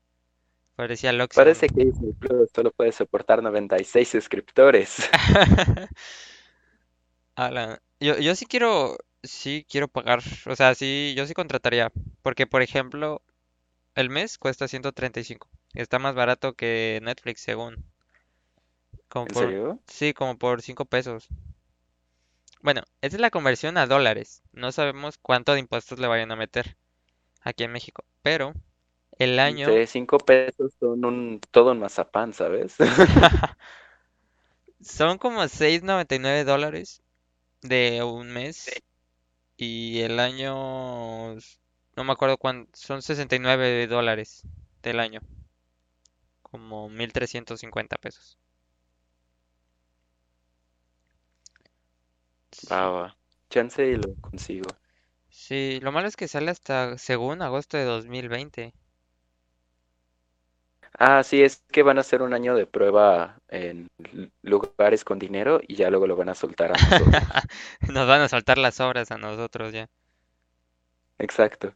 [SPEAKER 2] Parecía Loxodon.
[SPEAKER 1] Parece que Disney Plus solo puede soportar 96 suscriptores.
[SPEAKER 2] Ala, Yo, yo sí quiero, sí quiero pagar, o sea, sí, yo sí contrataría, porque por ejemplo, el mes cuesta 135, está más barato que Netflix según, como
[SPEAKER 1] ¿En
[SPEAKER 2] por,
[SPEAKER 1] serio?
[SPEAKER 2] sí, como por 5 pesos. Bueno, esa es la conversión a dólares, no sabemos cuánto de impuestos le vayan a meter aquí en México, pero el año,
[SPEAKER 1] De 5 pesos son un, todo un mazapán, ¿sabes?
[SPEAKER 2] son como 6.99 dólares de un mes y el año, no me acuerdo cuánto, son 69 dólares del año, como 1.350 pesos.
[SPEAKER 1] Va, va. Chance y lo consigo.
[SPEAKER 2] sí, lo malo es que sale hasta según agosto de 2020.
[SPEAKER 1] Ah, sí, es que van a hacer un año de prueba en lugares con dinero y ya luego lo van a soltar a nosotros.
[SPEAKER 2] Nos van a saltar las obras a nosotros ya.
[SPEAKER 1] Exacto.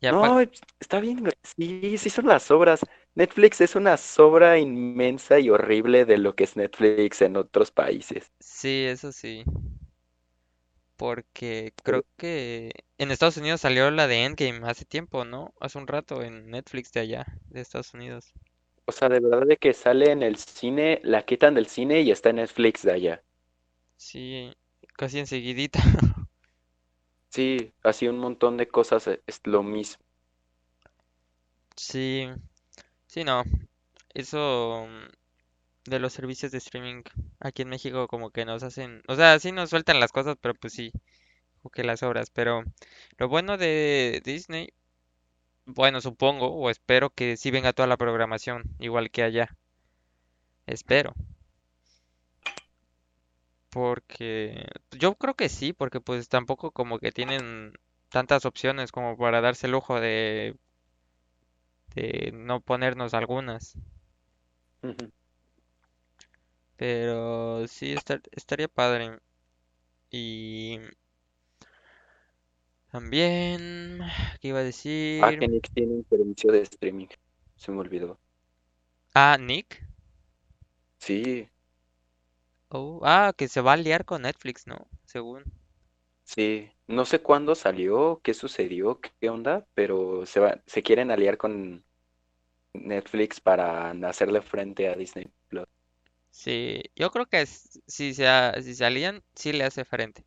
[SPEAKER 2] Ya
[SPEAKER 1] No, está bien. Sí, sí son las obras. Netflix es una sobra inmensa y horrible de lo que es Netflix en otros países.
[SPEAKER 2] Sí, eso sí. Porque creo que en Estados Unidos salió la de Endgame hace tiempo, ¿no? Hace un rato en Netflix de allá, de Estados Unidos.
[SPEAKER 1] O sea, de verdad de que sale en el cine, la quitan del cine y está en Netflix de allá.
[SPEAKER 2] Sí, casi enseguidita.
[SPEAKER 1] Sí, así un montón de cosas es lo mismo.
[SPEAKER 2] Sí, sí, no. Eso mm, de los servicios de streaming aquí en México como que nos hacen, o sea, sí nos sueltan las cosas, pero pues sí, como que las obras. Pero lo bueno de Disney, bueno, supongo o espero que sí venga toda la programación, igual que allá. Espero. Porque yo creo que sí, porque pues tampoco como que tienen tantas opciones como para darse el lujo de, de no ponernos algunas. Pero sí, estar- estaría padre. Y también, ¿qué iba a
[SPEAKER 1] Ah,
[SPEAKER 2] decir?
[SPEAKER 1] que Nick tiene un servicio de streaming. Se me olvidó.
[SPEAKER 2] Ah, Nick.
[SPEAKER 1] Sí,
[SPEAKER 2] Oh, ah, que se va a liar con Netflix, ¿no? Según.
[SPEAKER 1] sí. No sé cuándo salió, qué sucedió, qué onda, pero se va, se quieren aliar con Netflix para hacerle frente a Disney Plus.
[SPEAKER 2] Sí, yo creo que es- si se, si se alían, sí le hace frente.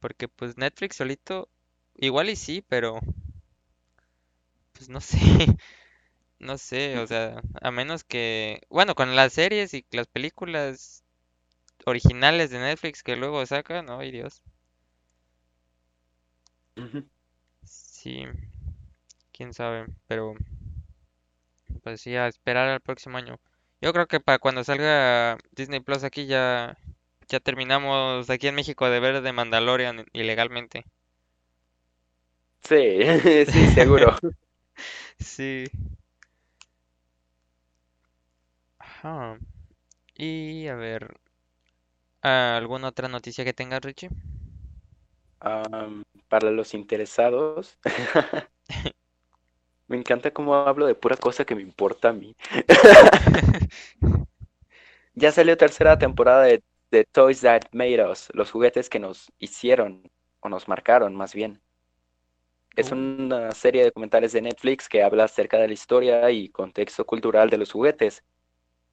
[SPEAKER 2] Porque pues Netflix solito, igual y sí, pero pues no sé. No sé, o sea, a menos que, bueno, con las series y las películas originales de Netflix que luego sacan, ay Dios. Sí, quién sabe, pero pues sí, a esperar al próximo año. Yo creo que para cuando salga Disney Plus aquí ya, ya terminamos aquí en México de ver de Mandalorian ilegalmente.
[SPEAKER 1] Sí, sí, seguro.
[SPEAKER 2] Sí. Ajá. Y a ver, ¿alguna otra noticia que tengas, Richie?
[SPEAKER 1] Para los interesados, me encanta cómo hablo de pura cosa que me importa a mí. Ya salió tercera temporada de, de Toys That Made Us, los juguetes que nos hicieron, o nos marcaron más bien. Es
[SPEAKER 2] Uh.
[SPEAKER 1] una serie de documentales de Netflix que habla acerca de la historia y contexto cultural de los juguetes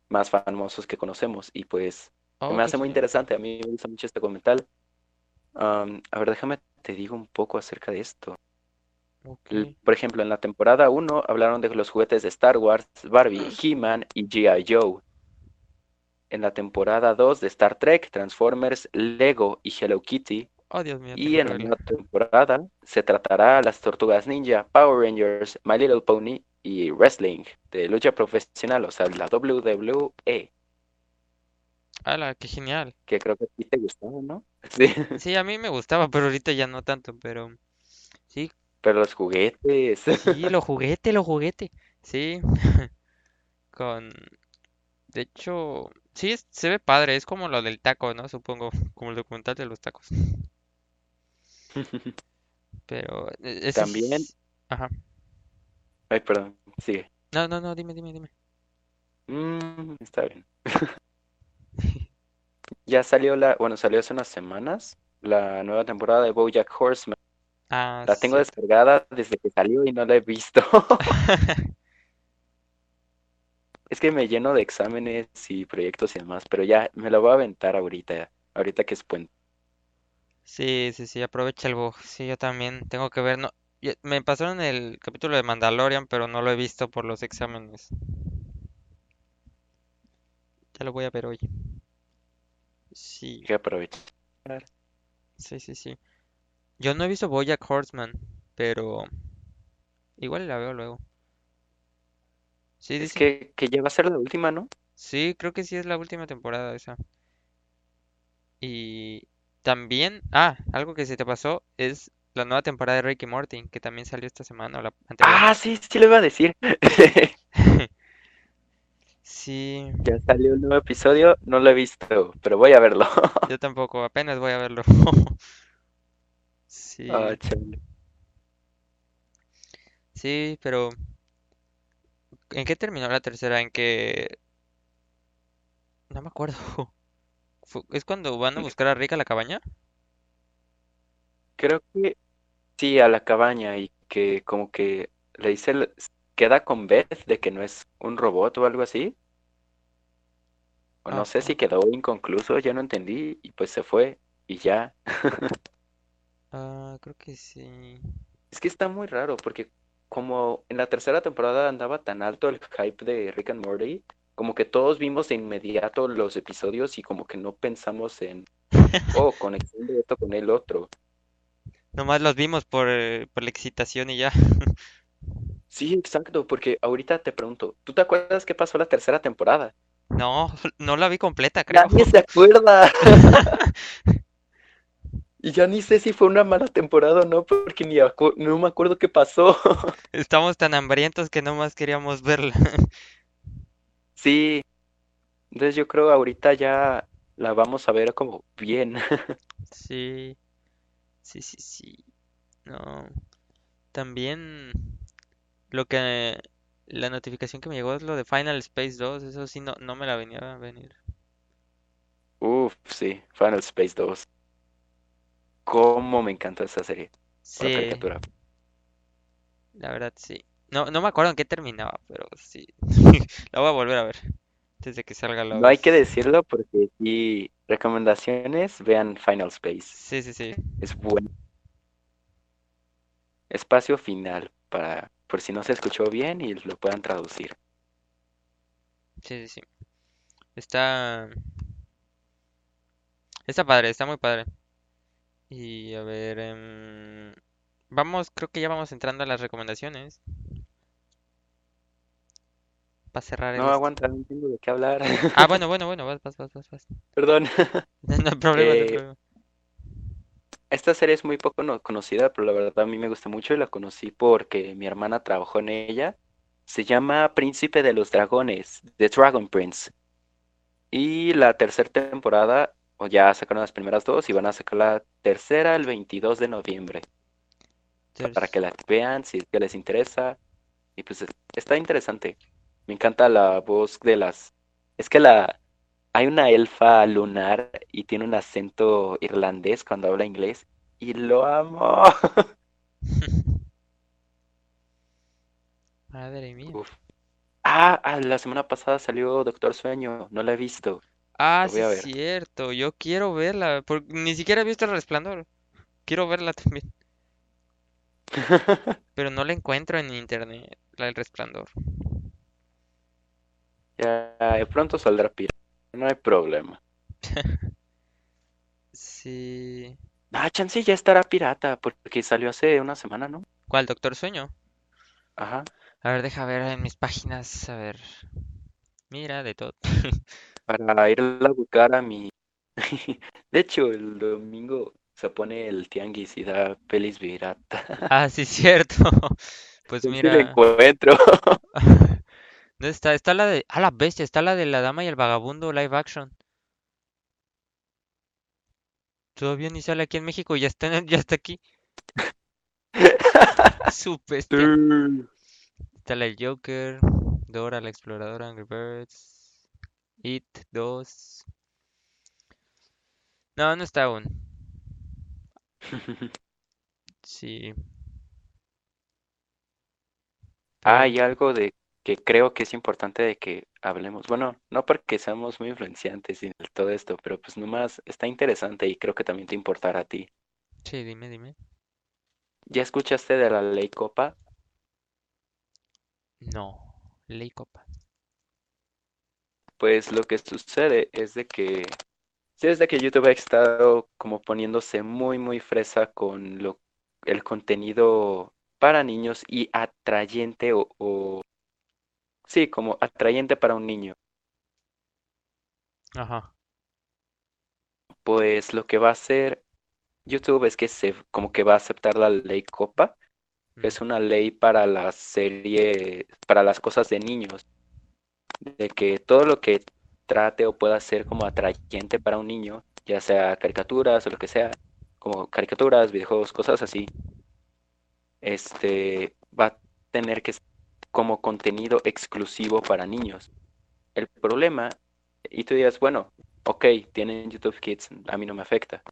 [SPEAKER 1] más famosos que conocemos. Y pues
[SPEAKER 2] Oh,
[SPEAKER 1] me hace muy interesante, a mí me gusta mucho este documental. Am, a ver, déjame te digo un poco acerca de esto. Por ejemplo, en la temporada 1 hablaron de los juguetes de Star Wars, Barbie, He-Man y G.I. Joe. En la temporada 2 de Star Trek, Transformers, Lego y Hello Kitty.
[SPEAKER 2] Oh, Dios mío,
[SPEAKER 1] Y en la nueva temporada se tratará las Tortugas Ninja, Power Rangers, My Little Pony y Wrestling de lucha profesional, o sea, la WWE,
[SPEAKER 2] ¡Hala, qué genial!
[SPEAKER 1] que creo que a ti te gustaba, ¿no? Sí,
[SPEAKER 2] Sí, a mí me gustaba, pero ahorita ya no tanto, pero sí,
[SPEAKER 1] pero los juguetes.
[SPEAKER 2] sí, lo juguete, lo juguete. Sí, con... De hecho, sí, se ve padre, es como lo del taco, ¿no? Supongo, como el documental de los tacos. Pero e-
[SPEAKER 1] También-
[SPEAKER 2] es- Ajá.
[SPEAKER 1] Ay, perdón, sigue.
[SPEAKER 2] No, no, no, dime, dime, dime.
[SPEAKER 1] Mm, está bien. Ya salió la, bueno, salió hace unas semanas la nueva temporada de BoJack Horseman.
[SPEAKER 2] Ah,
[SPEAKER 1] La tengo descargada desde que salió y no la he visto. Es que me lleno de exámenes y proyectos y demás, pero ya me la voy a aventar ahorita, ahorita que es puente.
[SPEAKER 2] Sí, sí, sí, aprovecha el bug. Sí, yo también tengo que ver. No, me pasaron el capítulo de Mandalorian, pero no lo he visto por los exámenes. Ya lo voy a ver hoy. Sí,
[SPEAKER 1] Hay que aprovechar.
[SPEAKER 2] sí, sí, sí. Yo no he visto BoJack Horseman, pero igual la veo luego. Sí,
[SPEAKER 1] Es que, que ya va a ser la última, ¿no?
[SPEAKER 2] sí, creo que sí es la última temporada esa. Y también, ah, algo que se te pasó es la nueva temporada de Rick y Morty, que también salió esta semana o la anterior.
[SPEAKER 1] Ah, sí, sí lo iba a decir.
[SPEAKER 2] Sí,
[SPEAKER 1] Ya salió un nuevo episodio, no lo he visto, pero voy a verlo.
[SPEAKER 2] yo tampoco, apenas voy a verlo. Sí,
[SPEAKER 1] Ah, chale.
[SPEAKER 2] sí, pero ¿en qué terminó la tercera? En que no me acuerdo. Fu- ¿Es cuando van a buscar a Rick a la cabaña?
[SPEAKER 1] Creo que sí, a la cabaña y que como que le dice, el- queda con Beth de que no es un robot o algo así. O no sé
[SPEAKER 2] Ajá.
[SPEAKER 1] si quedó inconcluso, ya no entendí y pues se fue y ya.
[SPEAKER 2] Ah, creo que sí.
[SPEAKER 1] Es que está muy raro porque como en la tercera temporada andaba tan alto el hype de Rick and Morty, como que todos vimos de inmediato los episodios y como que no pensamos en, oh, conexión de esto con el otro.
[SPEAKER 2] Nomás los vimos por, eh, por la excitación y ya.
[SPEAKER 1] Sí, exacto, porque ahorita te pregunto, ¿tú te acuerdas qué pasó la tercera temporada?
[SPEAKER 2] No, no la vi completa, creo.
[SPEAKER 1] Nadie se acuerda. Y ya ni sé si fue una mala temporada o no, porque ni no me acuerdo qué pasó.
[SPEAKER 2] Estamos tan hambrientos que nomás queríamos verla.
[SPEAKER 1] Sí, entonces yo creo ahorita ya la vamos a ver como bien.
[SPEAKER 2] Sí, sí, sí, sí. No. También lo que la notificación que me llegó es lo de Final Space 2, eso sí no, no me la venía a venir.
[SPEAKER 1] Uf, sí, Final Space 2. Cómo me encantó esa serie,
[SPEAKER 2] Sí,
[SPEAKER 1] caricatura.
[SPEAKER 2] la verdad sí. No, no me acuerdo en qué terminaba, pero sí. La voy a volver a ver antes de que salga la
[SPEAKER 1] No hay que decirlo porque sí, recomendaciones, vean Final Space.
[SPEAKER 2] Sí, sí, sí.
[SPEAKER 1] Es bueno. Espacio final para, por si no se escuchó bien y lo puedan traducir.
[SPEAKER 2] Sí, sí, sí. Está está padre, está muy padre. Y a ver, em, vamos, creo que ya vamos entrando a las recomendaciones para cerrar
[SPEAKER 1] No
[SPEAKER 2] este.
[SPEAKER 1] aguanta, no tengo de qué hablar.
[SPEAKER 2] Ah, bueno, bueno, bueno, vas, vas, vas, vas, vas.
[SPEAKER 1] Perdón.
[SPEAKER 2] No hay problema, no hay
[SPEAKER 1] Eh,
[SPEAKER 2] problema.
[SPEAKER 1] Esta serie es muy poco no- conocida, pero la verdad a mí me gusta mucho y la conocí porque mi hermana trabajó en ella. Se llama Príncipe de los Dragones, The Dragon Prince. Y la tercera temporada, o ya sacaron las primeras dos y van a sacar la tercera el 22 de noviembre. Para que la vean si es que les interesa. Y pues es- está interesante. Me encanta la voz de las... Es que la... Hay una elfa lunar y tiene un acento irlandés cuando habla inglés. Y lo amo.
[SPEAKER 2] Madre mía.
[SPEAKER 1] Uf. Ah, ah, la semana pasada salió Doctor Sueño. No la he visto.
[SPEAKER 2] Ah, sí
[SPEAKER 1] voy a
[SPEAKER 2] es
[SPEAKER 1] ver.
[SPEAKER 2] cierto. Yo quiero verla. Porque ni siquiera he visto El Resplandor. Quiero verla también. Pero no la encuentro en internet, la del Resplandor.
[SPEAKER 1] Ya de pronto saldrá pirata, no hay problema.
[SPEAKER 2] Sí.
[SPEAKER 1] Ah, chance ya estará pirata, porque salió hace una semana, ¿no?
[SPEAKER 2] ¿Cuál, Doctor Sueño?
[SPEAKER 1] Ajá.
[SPEAKER 2] A ver, deja ver en mis páginas. A ver. Mira, de todo.
[SPEAKER 1] Para irla a buscar a mi. De hecho, el domingo se pone el tianguis y da pelis pirata.
[SPEAKER 2] Ah, sí, cierto. Pues
[SPEAKER 1] Sí
[SPEAKER 2] mira.
[SPEAKER 1] encuentro.
[SPEAKER 2] ¿Dónde está? Está la de. Ah, la bestia. Está la de La Dama y el Vagabundo live action. Todavía ni sale aquí en México. Ya está, en- ya está aquí. Su bestia.
[SPEAKER 1] Sí.
[SPEAKER 2] Está la del Joker. Dora la Exploradora. Angry Birds. It 2. No, no está aún. Sí.
[SPEAKER 1] Ah,
[SPEAKER 2] Pero.
[SPEAKER 1] y algo de que creo que es importante de que hablemos. Bueno, no porque seamos muy influenciantes y de todo esto, pero pues nomás está interesante y creo que también te importará a ti.
[SPEAKER 2] Sí, dime, dime.
[SPEAKER 1] ¿Ya escuchaste de la ley Copa?
[SPEAKER 2] No. Ley Copa.
[SPEAKER 1] Pues lo que sucede es de que sí, desde que YouTube ha estado como poniéndose muy muy fresa con lo el contenido para niños y atrayente o, o sí, como atrayente para un niño.
[SPEAKER 2] Ajá.
[SPEAKER 1] Pues lo que va a hacer YouTube es que se como que va a aceptar la ley Copa, que
[SPEAKER 2] Mm.
[SPEAKER 1] es una ley para las series, para las cosas de niños, de que todo lo que trate o pueda ser como atrayente para un niño, ya sea caricaturas o lo que sea, como caricaturas, videojuegos, cosas así, este va a tener que ser como contenido exclusivo para niños. El problema, y tú dirás, bueno, ok, tienen YouTube Kids, a mí no me afecta.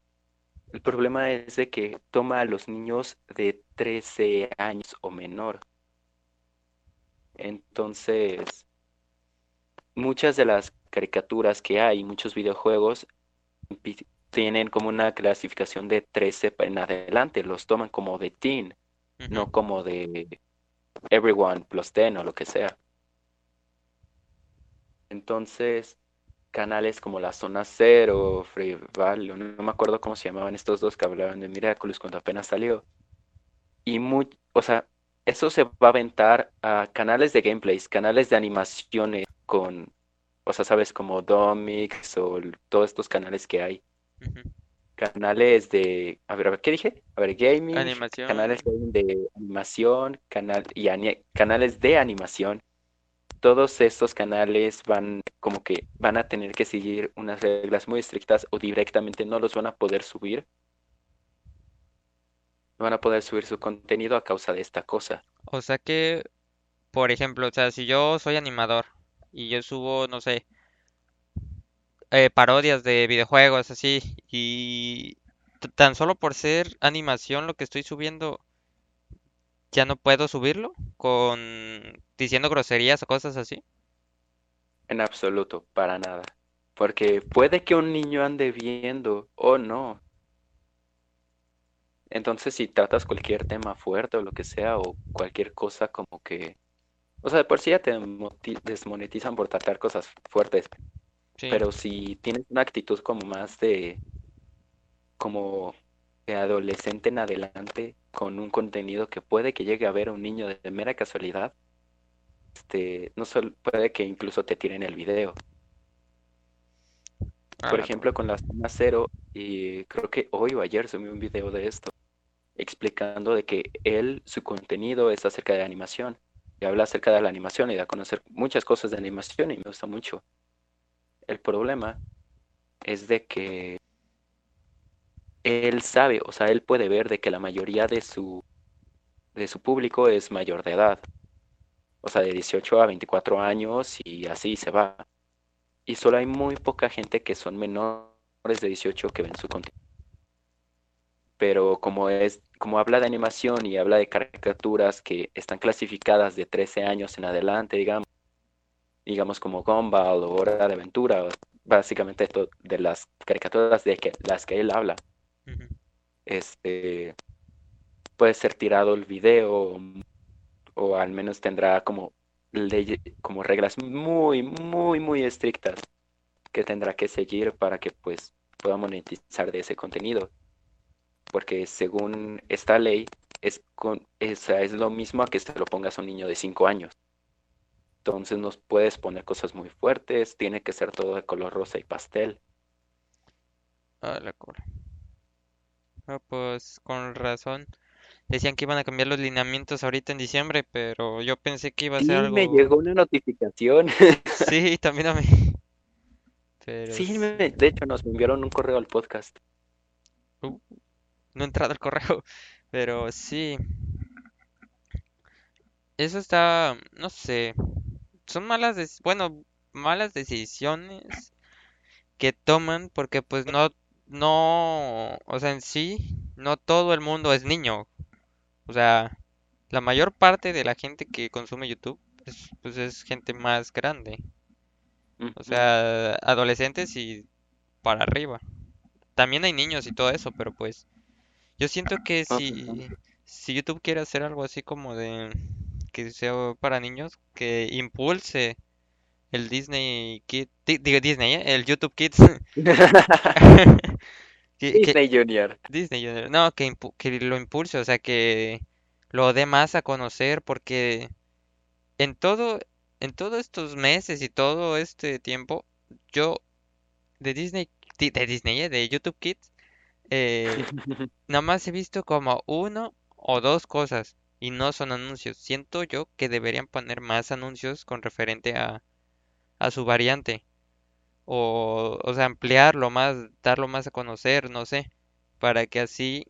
[SPEAKER 1] El problema es de que toma a los niños de 13 años o menor. Entonces, muchas de las caricaturas que hay, muchos videojuegos, tienen como una clasificación de 13 pa- en adelante, los toman como de teen, no como de everyone plus 10 o lo que sea. Entonces, canales como La Zona Cero, Free Valley, no, no me acuerdo cómo se llamaban estos dos que hablaban de Miraculous cuando apenas salió. Y muy, o sea, eso se va a aventar a canales de gameplays, canales de animaciones con, o sea, sabes, como Domix o todos estos canales que hay. Canales de, a ver, a ver, ¿qué dije? A ver, gaming, canales
[SPEAKER 2] Animación.
[SPEAKER 1] de de animación, canal, y canales de animación. Todos estos canales van como que van a tener que seguir unas reglas muy estrictas o directamente no los van a poder subir. No van a poder subir su contenido a causa de esta cosa.
[SPEAKER 2] O sea que, por ejemplo, o sea, si yo soy animador y yo subo, no sé, eh, parodias de videojuegos así, y tan solo por ser animación lo que estoy subiendo, ya no puedo subirlo con diciendo groserías o cosas así.
[SPEAKER 1] En absoluto, para nada. Porque puede que un niño ande viendo o no. Entonces, si tratas cualquier tema fuerte o lo que sea, o cualquier cosa como que... O sea, de por sí ya te desmonetizan por tratar cosas fuertes,
[SPEAKER 2] Sí.
[SPEAKER 1] pero si tienes una actitud como más de... como de adolescente en adelante, con un contenido que puede que llegue a ver un niño de mera casualidad, este, no solo puede que incluso te tiren el video.
[SPEAKER 2] Ah,
[SPEAKER 1] Por ejemplo, con la zona cero, y creo que hoy o ayer subí un video de esto, explicando de que él, su contenido es acerca de animación, habla acerca de la animación y da a conocer muchas cosas de animación y me gusta mucho. El problema es de que él sabe, o sea, él puede ver de que la mayoría de su, de su público es mayor de edad, o sea, de 18 a 24 años y así se va. Y solo hay muy poca gente que son menores de 18 que ven su contenido. Pero como es, como habla de animación y habla de caricaturas que están clasificadas de 13 años en adelante, digamos, digamos como Gumball o Hora de Aventura, básicamente esto de las caricaturas de que las que él habla, este puede ser tirado el video o al menos tendrá como ley- como reglas muy, muy, muy estrictas que tendrá que seguir para que pues pueda monetizar de ese contenido. Porque según esta ley es con esa es lo mismo a que se lo pongas a un niño de 5 años. Entonces nos puedes poner cosas muy fuertes, tiene que ser todo de color rosa y pastel.
[SPEAKER 2] Ah, la cola. Ah, pues con razón. Decían que iban a cambiar los lineamientos ahorita en diciembre, pero yo pensé que iba a
[SPEAKER 1] Sí,
[SPEAKER 2] ser
[SPEAKER 1] me
[SPEAKER 2] algo.
[SPEAKER 1] llegó una notificación.
[SPEAKER 2] Sí, también a mí. Pero
[SPEAKER 1] Sí,
[SPEAKER 2] sí,
[SPEAKER 1] me- de hecho nos enviaron un correo al podcast.
[SPEAKER 2] No he entrado al correo. Pero sí, eso está, no sé, son malas, bueno, malas decisiones que toman porque pues no, no, o sea, en sí, no todo el mundo es niño. O sea, la mayor parte de la gente que consume YouTube es, pues es gente más grande. O sea, adolescentes y para arriba. También hay niños y todo eso, pero pues yo siento que
[SPEAKER 1] Ah,
[SPEAKER 2] si, si YouTube quiere hacer algo así como de que sea para niños, que impulse el Disney Kid, di- digo Disney, ¿eh? El YouTube Kids. Que, que-
[SPEAKER 1] Disney Junior.
[SPEAKER 2] Disney Junior. No, que, impu- que lo impulse, o sea, que lo dé más a conocer, porque en todo, en todos estos meses y todo este tiempo, yo de Disney, di- de Disney, ¿eh? de YouTube Kids, eh, nada más he visto como uno o dos cosas y no son anuncios. Siento yo que deberían poner más anuncios con referente a, a su variante. O, o sea, ampliarlo más, darlo más a conocer, no sé, para que así,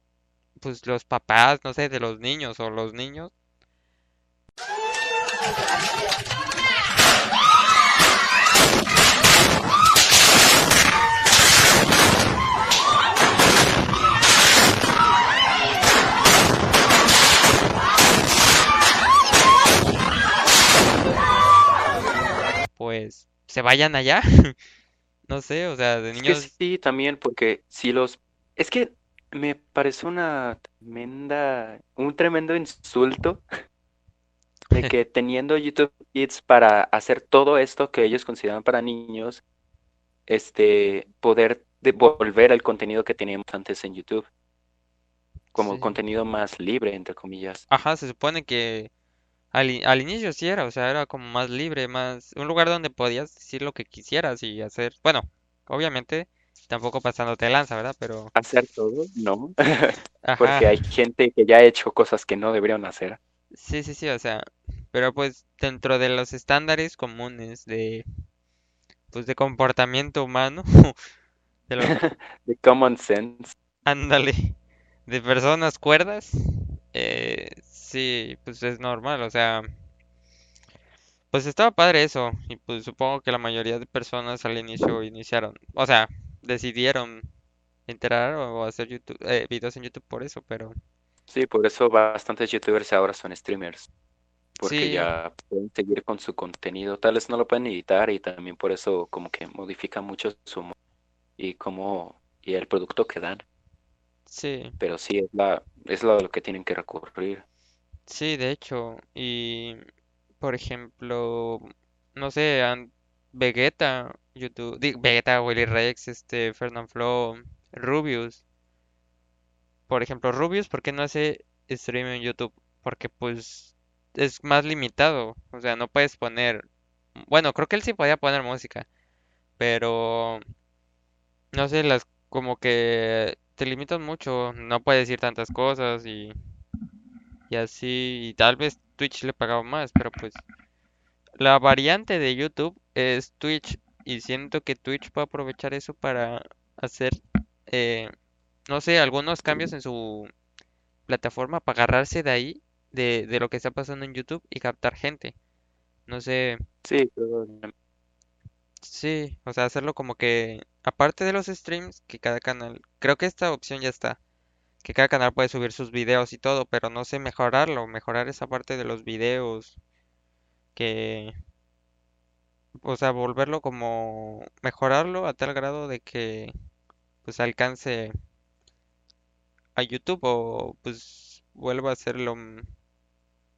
[SPEAKER 2] pues los papás, no sé, de los niños o los niños, pues se vayan allá. No sé, o sea, de
[SPEAKER 1] Es que
[SPEAKER 2] niños,
[SPEAKER 1] sí, también, porque si los... Es que me parece una tremenda, un tremendo insulto de que teniendo YouTube Kids para hacer todo esto que ellos consideran para niños, este, poder devolver el contenido que teníamos antes en YouTube, como
[SPEAKER 2] Sí.
[SPEAKER 1] contenido más libre, entre comillas.
[SPEAKER 2] ajá, se supone que al, al inicio sí era, o sea, era como más libre, más, un lugar donde podías decir lo que quisieras y hacer, bueno, obviamente tampoco pasándote de lanza, ¿verdad? Pero,
[SPEAKER 1] Hacer todo, no,
[SPEAKER 2] ajá,
[SPEAKER 1] porque hay gente que ya ha hecho cosas que no deberían hacer.
[SPEAKER 2] sí, sí, sí, o sea, pero pues dentro de los estándares comunes de, pues de comportamiento humano, de lo,
[SPEAKER 1] De common sense.
[SPEAKER 2] ándale, de personas cuerdas, eh, sí, pues es normal, o sea, pues estaba padre eso, y pues supongo que la mayoría de personas al inicio iniciaron, o sea, decidieron entrar o hacer YouTube, eh, videos en YouTube por eso, pero
[SPEAKER 1] Sí, por eso bastantes youtubers ahora son streamers, porque
[SPEAKER 2] sí,
[SPEAKER 1] ya pueden seguir con su contenido, tal vez no lo pueden editar y también por eso como que modifican mucho su y cómo y el producto que dan,
[SPEAKER 2] sí,
[SPEAKER 1] pero sí es la es lo a lo que tienen que recurrir.
[SPEAKER 2] sí, de hecho, y por ejemplo, no sé, an- Vegeta, YouTube, di- Vegeta, Willy Rex, este, Fernanfloo, Rubius, por ejemplo, Rubius, ¿por qué no hace stream en YouTube? Porque pues es más limitado, o sea, no puedes poner, bueno, creo que él sí podía poner música, pero no sé, las como que te limitan mucho, no puedes decir tantas cosas y, y así, y tal vez Twitch le pagaba más, pero pues la variante de YouTube es Twitch y siento que Twitch puede aprovechar eso para hacer, eh, no sé, algunos cambios en su plataforma para agarrarse de ahí, de, de lo que está pasando en YouTube y captar gente. No sé,
[SPEAKER 1] Sí, pero-
[SPEAKER 2] sí, o sea, hacerlo como que, aparte de los streams, que cada canal, creo que esta opción ya está, que cada canal puede subir sus videos y todo, pero no sé mejorarlo, mejorar esa parte de los videos, que, o sea, volverlo como mejorarlo a tal grado de que pues alcance a YouTube o pues vuelva a hacerlo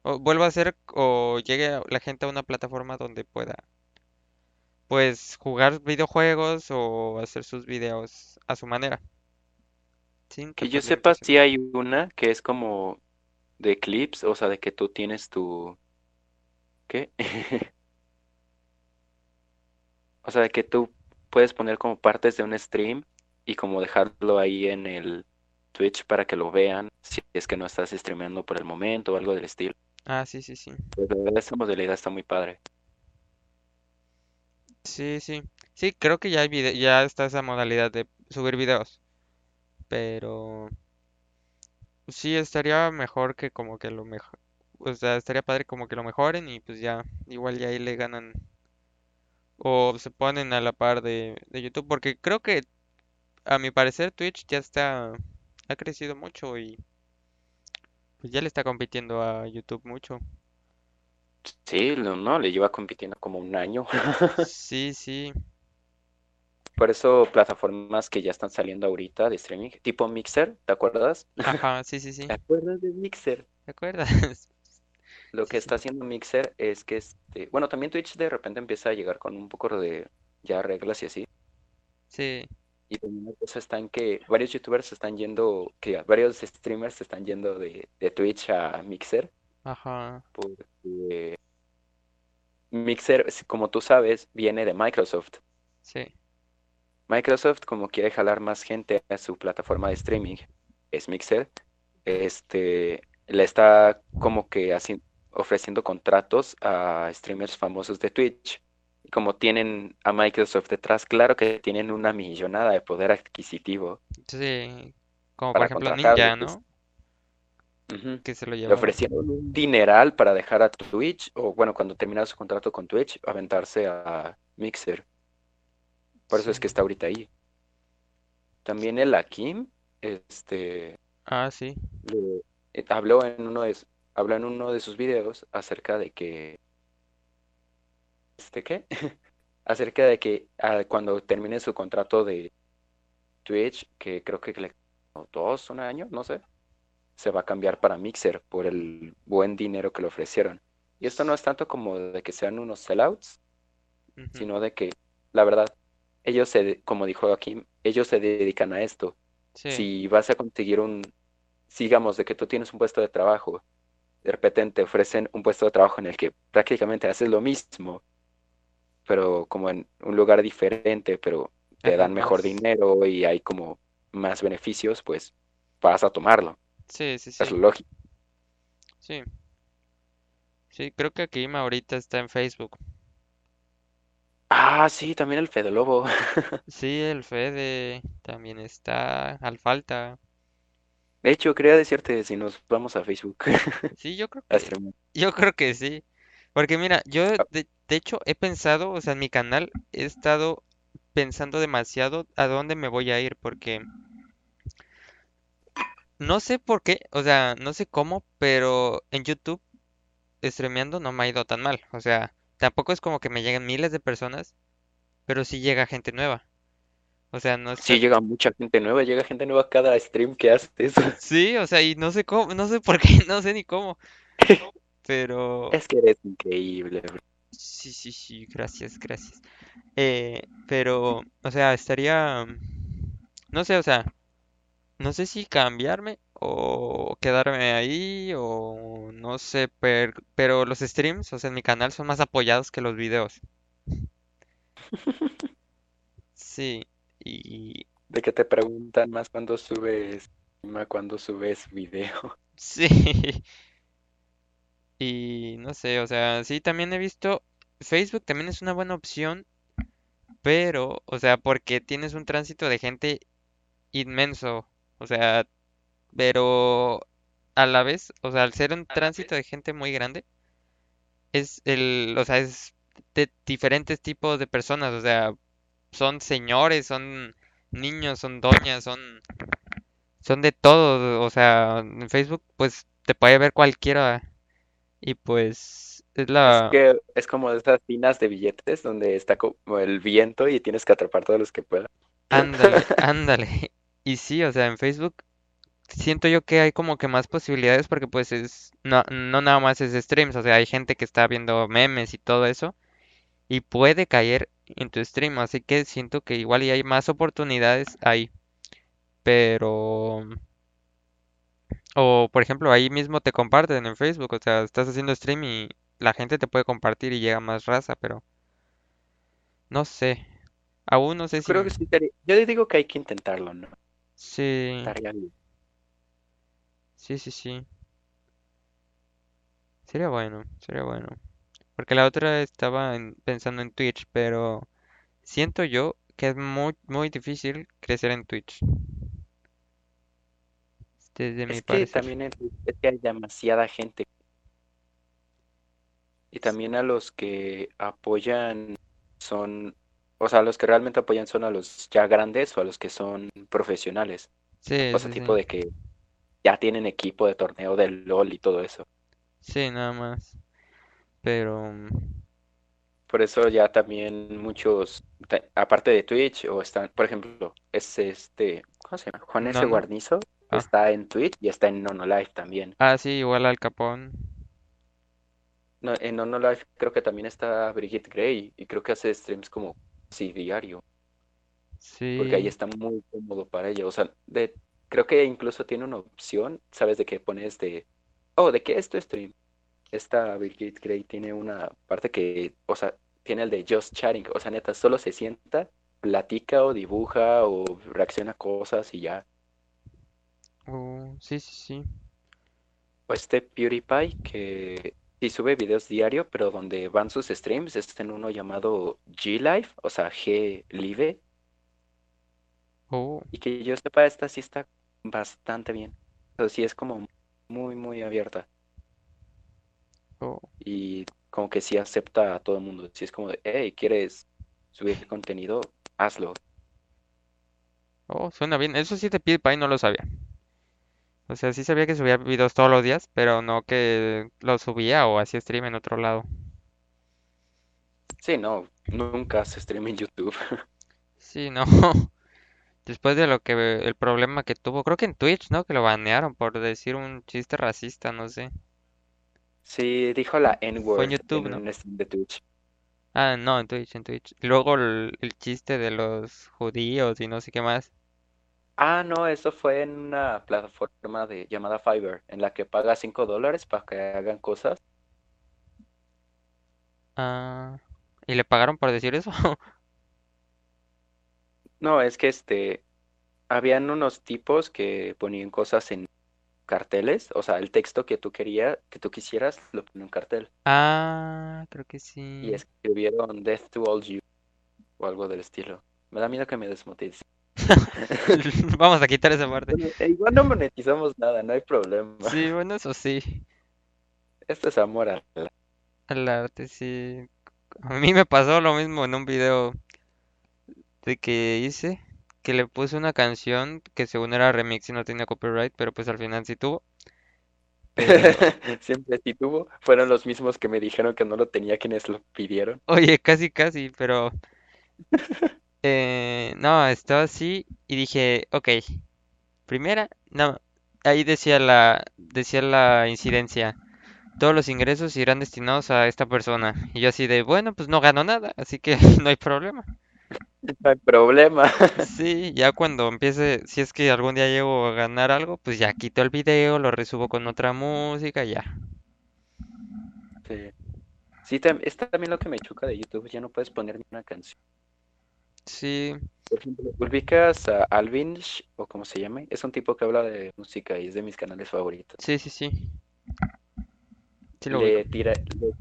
[SPEAKER 2] o vuelva a ser o llegue la gente a una plataforma donde pueda pues jugar videojuegos o hacer sus videos a su manera, sin
[SPEAKER 1] Que yo sepa, sí
[SPEAKER 2] limitaciones.
[SPEAKER 1] hay una que es como de clips, o sea, de que tú tienes tu... ¿Qué? O sea, de que tú puedes poner como partes de un stream y como dejarlo ahí en el Twitch para que lo vean, si es que no estás streameando por el momento o algo del estilo.
[SPEAKER 2] Ah, sí, sí, sí.
[SPEAKER 1] Pero esa modalidad está muy padre.
[SPEAKER 2] Sí, sí. Sí, creo que ya hay ya está esa modalidad de subir videos, pero sí estaría mejor que como que lo mejor, o sea, estaría padre como que lo mejoren y pues ya, igual ya ahí le ganan o se ponen a la par de, de YouTube, porque creo que a mi parecer Twitch ya está, ha crecido mucho y pues ya le está compitiendo a YouTube mucho.
[SPEAKER 1] Sí, no, no, le lleva compitiendo como un año.
[SPEAKER 2] Sí, sí,
[SPEAKER 1] Por eso plataformas que ya están saliendo ahorita de streaming, tipo Mixer, ¿te acuerdas?
[SPEAKER 2] ajá, sí, sí, sí,
[SPEAKER 1] ¿Te acuerdas de Mixer?
[SPEAKER 2] ¿te acuerdas?
[SPEAKER 1] Lo que
[SPEAKER 2] sí,
[SPEAKER 1] está haciendo Mixer es que este, bueno, también Twitch de repente empieza a llegar con un poco de ya reglas y así.
[SPEAKER 2] sí,
[SPEAKER 1] Y también la cosa está en que varios youtubers se están yendo, que varios streamers se están yendo de, de Twitch a Mixer,
[SPEAKER 2] ajá,
[SPEAKER 1] porque Mixer, como tú sabes, viene de Microsoft.
[SPEAKER 2] sí,
[SPEAKER 1] Microsoft, como quiere jalar más gente a su plataforma de streaming, es Mixer, este, le está como que así, ofreciendo contratos a streamers famosos de Twitch. Y como tienen a Microsoft detrás, claro que tienen una millonada de poder adquisitivo
[SPEAKER 2] sí, como por ejemplo. Ninja,
[SPEAKER 1] pues,
[SPEAKER 2] Que se lo
[SPEAKER 1] Le ofrecieron un dineral para dejar a Twitch, o bueno, cuando terminara su contrato con Twitch, aventarse a Mixer. Por eso es que está ahorita ahí. También el Akim, este,
[SPEAKER 2] Ah, sí,
[SPEAKER 1] le- eh, habló en uno de, habló en uno de sus videos acerca de que, ¿este qué? Acerca de que ah, cuando termine su contrato de Twitch, que creo que le o dos, un año, no sé, se va a cambiar para Mixer por el buen dinero que le ofrecieron. Y esto no es tanto como de que sean unos sellouts, sino de que, la verdad, ellos se, como dijo Akim, ellos se dedican a esto.
[SPEAKER 2] sí,
[SPEAKER 1] Si vas a conseguir un, sigamos, de que tú tienes un puesto de trabajo, de repente te ofrecen un puesto de trabajo en el que prácticamente haces lo mismo, pero como en un lugar diferente, pero te dan mejor
[SPEAKER 2] más.
[SPEAKER 1] dinero y hay como más beneficios, pues vas a tomarlo.
[SPEAKER 2] Sí, sí,
[SPEAKER 1] Es
[SPEAKER 2] sí,
[SPEAKER 1] lo lógico.
[SPEAKER 2] sí, sí, creo que Kim ahorita está en Facebook.
[SPEAKER 1] Ah, sí, también el Fede Lobo.
[SPEAKER 2] Sí, el Fede también está al falta.
[SPEAKER 1] De hecho, quería decirte si nos vamos a Facebook
[SPEAKER 2] Sí, yo creo que, yo creo que sí. Porque mira, yo
[SPEAKER 1] Ah,
[SPEAKER 2] de, de hecho he pensado, o sea, en mi canal he estado pensando demasiado a dónde me voy a ir, porque no sé por qué, o sea, no sé cómo, pero en YouTube streameando no me ha ido tan mal. O sea, tampoco es como que me lleguen miles de personas, pero sí llega gente nueva. O sea, no
[SPEAKER 1] Sí,
[SPEAKER 2] sé,
[SPEAKER 1] llega mucha gente nueva, llega gente nueva cada stream que haces.
[SPEAKER 2] sí, o sea, y no sé cómo, no sé por qué, no sé ni cómo, pero
[SPEAKER 1] Es que eres increíble, bro.
[SPEAKER 2] sí, sí, sí, gracias, gracias. Eh, pero, o sea, estaría, no sé, o sea, no sé si cambiarme o quedarme ahí o no sé, per- pero los streams, o sea, en mi canal son más apoyados que los videos. Sí, y
[SPEAKER 1] De que te preguntan más cuando subes, más cuando subes video.
[SPEAKER 2] sí, y no sé, o sea, sí, también he visto, Facebook también es una buena opción, pero, o sea, porque tienes un tránsito de gente inmenso, o sea, pero a la vez, o sea, al ser un tránsito de gente muy grande, es el, o sea, es de diferentes tipos de personas, o sea, son señores, son niños, son doñas, son, son de todo, o sea, en Facebook, pues te puede ver cualquiera y pues Es
[SPEAKER 1] Es
[SPEAKER 2] la...
[SPEAKER 1] que es como de esas tinas de billetes donde está como el viento y tienes que atrapar todos los que puedas.
[SPEAKER 2] Ándale, ándale. Y sí, o sea, en Facebook siento yo que hay como que más posibilidades porque pues es... No, no nada más es streams, o sea, hay gente que está viendo memes y todo eso y puede caer en tu stream, así que siento que igual y hay más oportunidades ahí, pero... O, por ejemplo, ahí mismo te comparten en Facebook, o sea, estás haciendo stream y la gente te puede compartir y llega más raza, pero no sé. Aún no sé si...
[SPEAKER 1] Creo que sí sería- Yo digo que hay que intentarlo, ¿no?
[SPEAKER 2] Sí,
[SPEAKER 1] Estaría bien.
[SPEAKER 2] sí, sí, sí. Sería bueno, sería bueno. Porque la otra estaba en- pensando en Twitch, pero siento yo que es muy, muy difícil crecer en Twitch. Desde mi
[SPEAKER 1] Es que
[SPEAKER 2] parecer.
[SPEAKER 1] también es, es que hay demasiada gente. Y también a los que apoyan son, o sea, los que realmente apoyan son a los ya grandes o a los que son profesionales.
[SPEAKER 2] Sí,
[SPEAKER 1] O sea,
[SPEAKER 2] sí,
[SPEAKER 1] tipo
[SPEAKER 2] sí.
[SPEAKER 1] de que ya tienen equipo de torneo del LOL y todo eso.
[SPEAKER 2] Sí, nada más. Pero... mm,
[SPEAKER 1] Por eso ya también muchos, aparte de Twitch, o están, por ejemplo, es este, ¿cómo se llama? Juan S.
[SPEAKER 2] No, no.
[SPEAKER 1] Guarnizo,
[SPEAKER 2] Ah.
[SPEAKER 1] está en Twitch y está en Nono Live también.
[SPEAKER 2] Ah, sí, igual al Capón.
[SPEAKER 1] No, en Nono Live creo que también está Brigitte Gray y creo que hace streams como así diario, porque ahí
[SPEAKER 2] Sí.
[SPEAKER 1] está muy cómodo para ella. O sea, de, creo que incluso tiene una opción, ¿sabes? De que pones de, oh, ¿de qué es tu stream? Esta Brigitte Gray tiene una parte que, o sea, tiene el de just chatting, o sea, neta, solo se sienta, platica o dibuja o reacciona a cosas y ya.
[SPEAKER 2] Uh, sí, sí, sí.
[SPEAKER 1] O este PewDiePie que sí sube videos diario, pero donde van sus streams es en uno llamado G-Live, o sea, G Live,
[SPEAKER 2] Oh,
[SPEAKER 1] y que yo sepa, esta sí está bastante bien. O sea, sí es como muy, muy abierta
[SPEAKER 2] oh.
[SPEAKER 1] y como que sí acepta a todo el mundo. Sí es como de, hey, ¿quieres subir contenido? Hazlo.
[SPEAKER 2] Oh, suena bien. Eso sí de PewDiePie no lo sabía. O sea, sí sabía que subía videos todos los días, pero no que los subía o hacía stream en otro lado.
[SPEAKER 1] Sí, no, nunca hace stream en YouTube.
[SPEAKER 2] Sí, no. Después de lo que el problema que tuvo, creo que en Twitch, ¿no? Que lo banearon por decir un chiste racista, no sé.
[SPEAKER 1] Sí, dijo la N-word
[SPEAKER 2] YouTube,
[SPEAKER 1] en
[SPEAKER 2] ¿no?
[SPEAKER 1] un stream de Twitch.
[SPEAKER 2] Ah, no, en Twitch, en Twitch. Y Luego el, el chiste de los judíos y no sé qué más.
[SPEAKER 1] Ah, no, eso fue en una plataforma de llamada Fiverr, en la que pagas 5 dólares para que hagan cosas.
[SPEAKER 2] Ah, ¿y le pagaron por decir eso?
[SPEAKER 1] No, es que este, habían unos tipos que ponían cosas en carteles, o sea, el texto que tú querías, que tú quisieras, lo ponían en un cartel.
[SPEAKER 2] Ah, creo que
[SPEAKER 1] Y
[SPEAKER 2] sí.
[SPEAKER 1] escribieron Death to all you o algo del estilo. Me da miedo que me desmonetice.
[SPEAKER 2] Vamos a quitar esa parte.
[SPEAKER 1] E igual no monetizamos nada, no hay problema.
[SPEAKER 2] Sí, bueno, eso sí.
[SPEAKER 1] Esto es amor al
[SPEAKER 2] El arte, sí. A mí me pasó lo mismo en un video de que hice, que le puse una canción que según era remix y no tenía copyright, pero pues al final sí tuvo. Pero,
[SPEAKER 1] Siempre sí tuvo. Fueron los mismos que me dijeron que no lo tenía quienes lo pidieron.
[SPEAKER 2] oye, casi casi, pero eh, no, estaba así y dije, ok, primera, no, ahí decía la, decía la incidencia, todos los ingresos irán destinados a esta persona. Y yo así de, bueno, pues no gano nada, así que no hay problema.
[SPEAKER 1] No hay problema.
[SPEAKER 2] Sí, ya cuando empiece, si es que algún día llego a ganar algo, pues ya quito el video, lo resubo con otra música, ya.
[SPEAKER 1] Sí. Sí, es también lo que me choca de YouTube, ya no puedes poner ni una canción.
[SPEAKER 2] Sí,
[SPEAKER 1] Por ejemplo, ubicas a Alvinch, o como se llame, es un tipo que habla de música y es de mis canales favoritos.
[SPEAKER 2] sí, sí, sí. Sí lo
[SPEAKER 1] Le
[SPEAKER 2] ubico.
[SPEAKER 1] tira, le-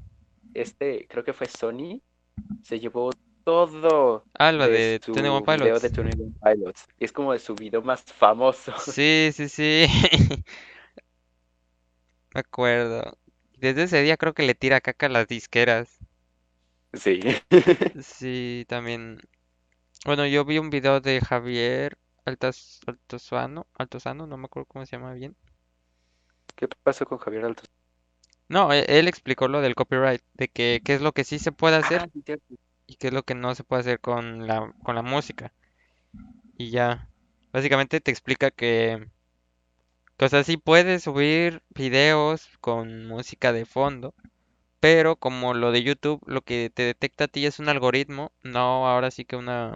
[SPEAKER 1] este, creo que fue Sony, se llevó todo
[SPEAKER 2] Ah, lo
[SPEAKER 1] de
[SPEAKER 2] de
[SPEAKER 1] su
[SPEAKER 2] 21
[SPEAKER 1] video de
[SPEAKER 2] Pilots.
[SPEAKER 1] 21 Pilots. Es como de su video más famoso.
[SPEAKER 2] Sí, sí, sí. Me acuerdo. Desde ese día creo que le tira caca a las disqueras.
[SPEAKER 1] Sí.
[SPEAKER 2] Sí, también. Bueno, yo vi un video de Javier Altas, Altozano, Altozano, no me acuerdo cómo se llama bien.
[SPEAKER 1] ¿Qué pasó con Javier Altos?
[SPEAKER 2] No, e- él explicó lo del copyright, de que qué es lo que sí se puede hacer
[SPEAKER 1] Ah, cierto.
[SPEAKER 2] y qué es lo que no se puede hacer con la, con la música. Y ya, básicamente te explica que, que, o sea, sí puedes subir videos con música de fondo, pero como lo de YouTube, lo que te detecta a ti es un algoritmo, no ahora sí que una...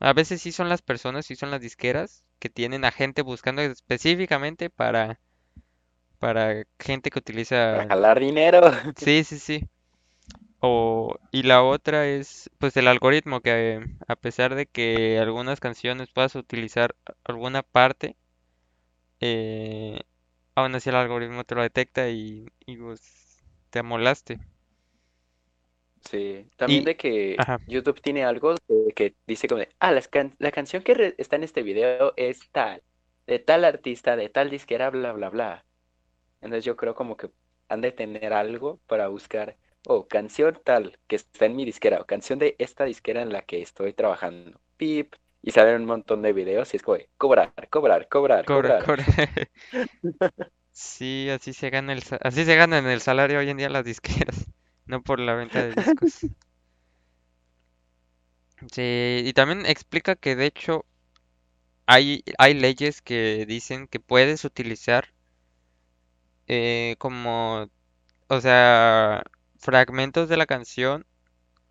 [SPEAKER 2] A veces sí son las personas, sí son las disqueras que tienen a gente buscando específicamente para, para gente que
[SPEAKER 1] Para
[SPEAKER 2] utiliza...
[SPEAKER 1] jalar dinero.
[SPEAKER 2] Sí, sí, sí. O, y la otra es pues el algoritmo que a pesar de que algunas canciones puedas utilizar alguna parte, eh, aún así el algoritmo te lo detecta y, y pues te amolaste.
[SPEAKER 1] Sí, también
[SPEAKER 2] Y,
[SPEAKER 1] de que
[SPEAKER 2] ajá,
[SPEAKER 1] YouTube tiene algo de que dice como de, ah, las can- la canción que re- está en este video es tal, de tal artista, de tal disquera, bla, bla, bla. Entonces yo creo como que han de tener algo para buscar, oh, canción tal, que está en mi disquera, o canción de esta disquera en la que estoy trabajando. Pip. Y salen un montón de videos y es como de, cobrar, cobrar, cobrar,
[SPEAKER 2] cobra,
[SPEAKER 1] cobrar.
[SPEAKER 2] cobra. Sí, así se gana el, así se gana en el salario hoy en día las disqueras, no por la venta de discos. Sí, y también explica que de hecho hay, hay leyes que dicen que puedes utilizar eh, como, o sea, fragmentos de la canción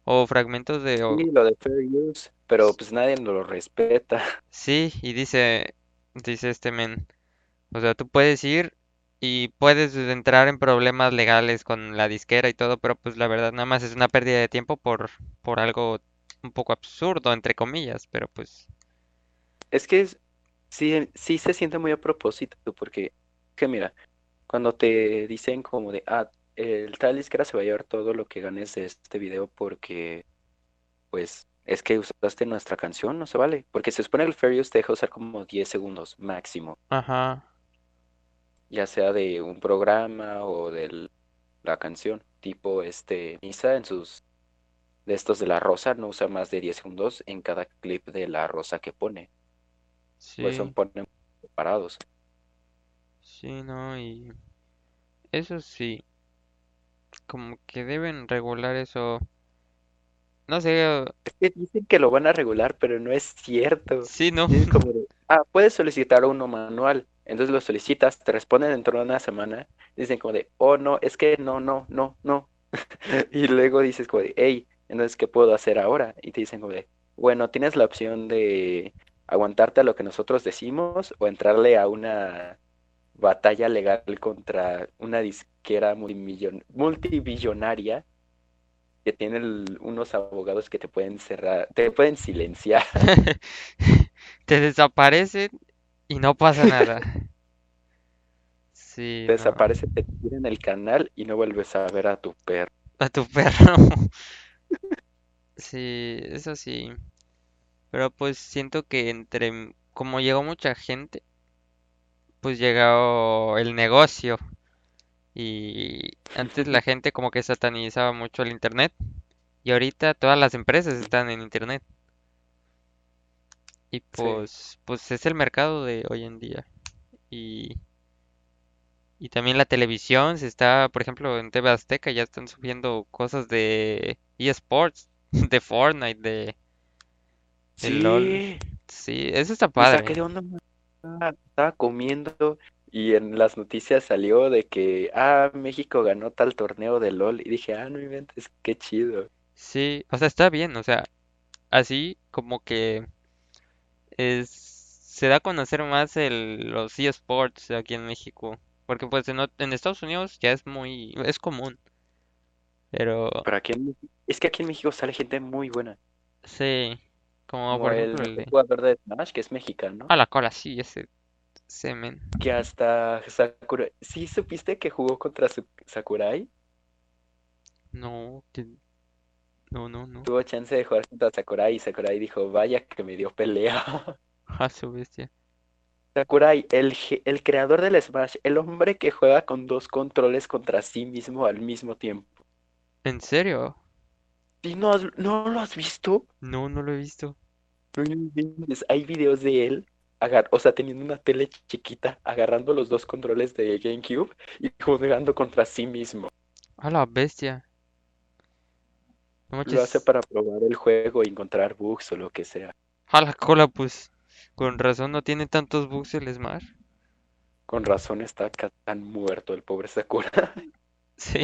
[SPEAKER 2] o fragmentos de...
[SPEAKER 1] Sí,
[SPEAKER 2] o-
[SPEAKER 1] lo de fair use, pero pues nadie lo respeta.
[SPEAKER 2] sí, y dice, dice este men, o sea, tú puedes ir y puedes entrar en problemas legales con la disquera y todo, pero pues la verdad nada más es una pérdida de tiempo por, por algo un poco absurdo, entre comillas, pero pues
[SPEAKER 1] Es que es- sí, sí se siente muy a propósito, porque, que mira, cuando te dicen como de, ah, el tal disquera se va a llevar todo lo que ganes de este video porque, pues, es que usaste nuestra canción, no se vale. Porque se supone que el Fair Use te deja usar como 10 segundos máximo,
[SPEAKER 2] ajá,
[SPEAKER 1] ya sea de un programa o de la canción. Tipo, este, Misa en sus, de estos de La Rosa, no usa más de 10 segundos en cada clip de La Rosa que pone. Por eso
[SPEAKER 2] sí,
[SPEAKER 1] ponen separados.
[SPEAKER 2] sí, no, y eso sí, como que deben regular eso, no sé,
[SPEAKER 1] Es que dicen que lo van a regular, pero no es cierto.
[SPEAKER 2] sí, no,
[SPEAKER 1] Dicen como de, ah, puedes solicitar uno manual. Entonces lo solicitas, te responden dentro de una semana. Dicen como de, oh, no, es que no, no, no, no. Y luego dices como de, hey, entonces, ¿qué puedo hacer ahora? Y te dicen como de, bueno, tienes la opción de aguantarte a lo que nosotros decimos o entrarle a una batalla legal contra una disquera multibillonaria que tiene unos abogados que te pueden cerrar, te pueden silenciar.
[SPEAKER 2] te desaparecen y no pasa nada. Sí, no,
[SPEAKER 1] desaparece, te tiran el canal y no vuelves a ver a tu perro.
[SPEAKER 2] a tu perro. Sí, eso sí. Pero pues siento que entre, como llegó mucha gente, pues llegó el negocio. Y antes la gente como que satanizaba mucho el internet. Y ahorita todas las empresas están en internet. Y
[SPEAKER 1] Sí,
[SPEAKER 2] pues, pues es el mercado de hoy en día. Y, y también la televisión se está, por ejemplo, en TV Azteca ya están subiendo cosas de eSports, de Fortnite, de, de LOL.
[SPEAKER 1] sí,
[SPEAKER 2] Sí, eso está padre.
[SPEAKER 1] onda. Estaba, estaba comiendo y en las noticias salió de que, ah, México ganó tal torneo de LOL. Y dije, ah, no inventes, qué chido.
[SPEAKER 2] Sí, o sea, está bien, o sea, así como que es, se da a conocer más el, los eSports aquí en México. Porque pues en, Estados Unidos ya es muy, es común. Pero
[SPEAKER 1] Pero aquí en es que aquí en México sale gente muy buena.
[SPEAKER 2] sí, como
[SPEAKER 1] Como
[SPEAKER 2] por
[SPEAKER 1] el
[SPEAKER 2] ejemplo el
[SPEAKER 1] jugador de Smash, que es mexicano.
[SPEAKER 2] A la cola, sí, ese semen.
[SPEAKER 1] Que hasta Sakurai. ¿Sí supiste que jugó contra Sakurai?
[SPEAKER 2] No, que- no, no, no.
[SPEAKER 1] Tuvo chance de jugar contra Sakurai y Sakurai dijo, vaya que me dio pelea.
[SPEAKER 2] A su bestia.
[SPEAKER 1] Sakurai, el, el creador del Smash, el hombre que juega con dos controles contra sí mismo al mismo tiempo.
[SPEAKER 2] ¿En serio?
[SPEAKER 1] ¿Sí no, has- no lo has visto?
[SPEAKER 2] No, no lo he visto.
[SPEAKER 1] Hay videos de él agar- o sea, teniendo una tele chiquita, agarrando los dos controles de GameCube y jugando contra sí mismo.
[SPEAKER 2] A la bestia. No
[SPEAKER 1] Lo hace para probar el juego y encontrar bugs o lo que sea.
[SPEAKER 2] A la cola, pues. Con razón no tiene tantos bugs el Smash.
[SPEAKER 1] Con razón está ca- tan muerto el pobre Sakura.
[SPEAKER 2] Sí.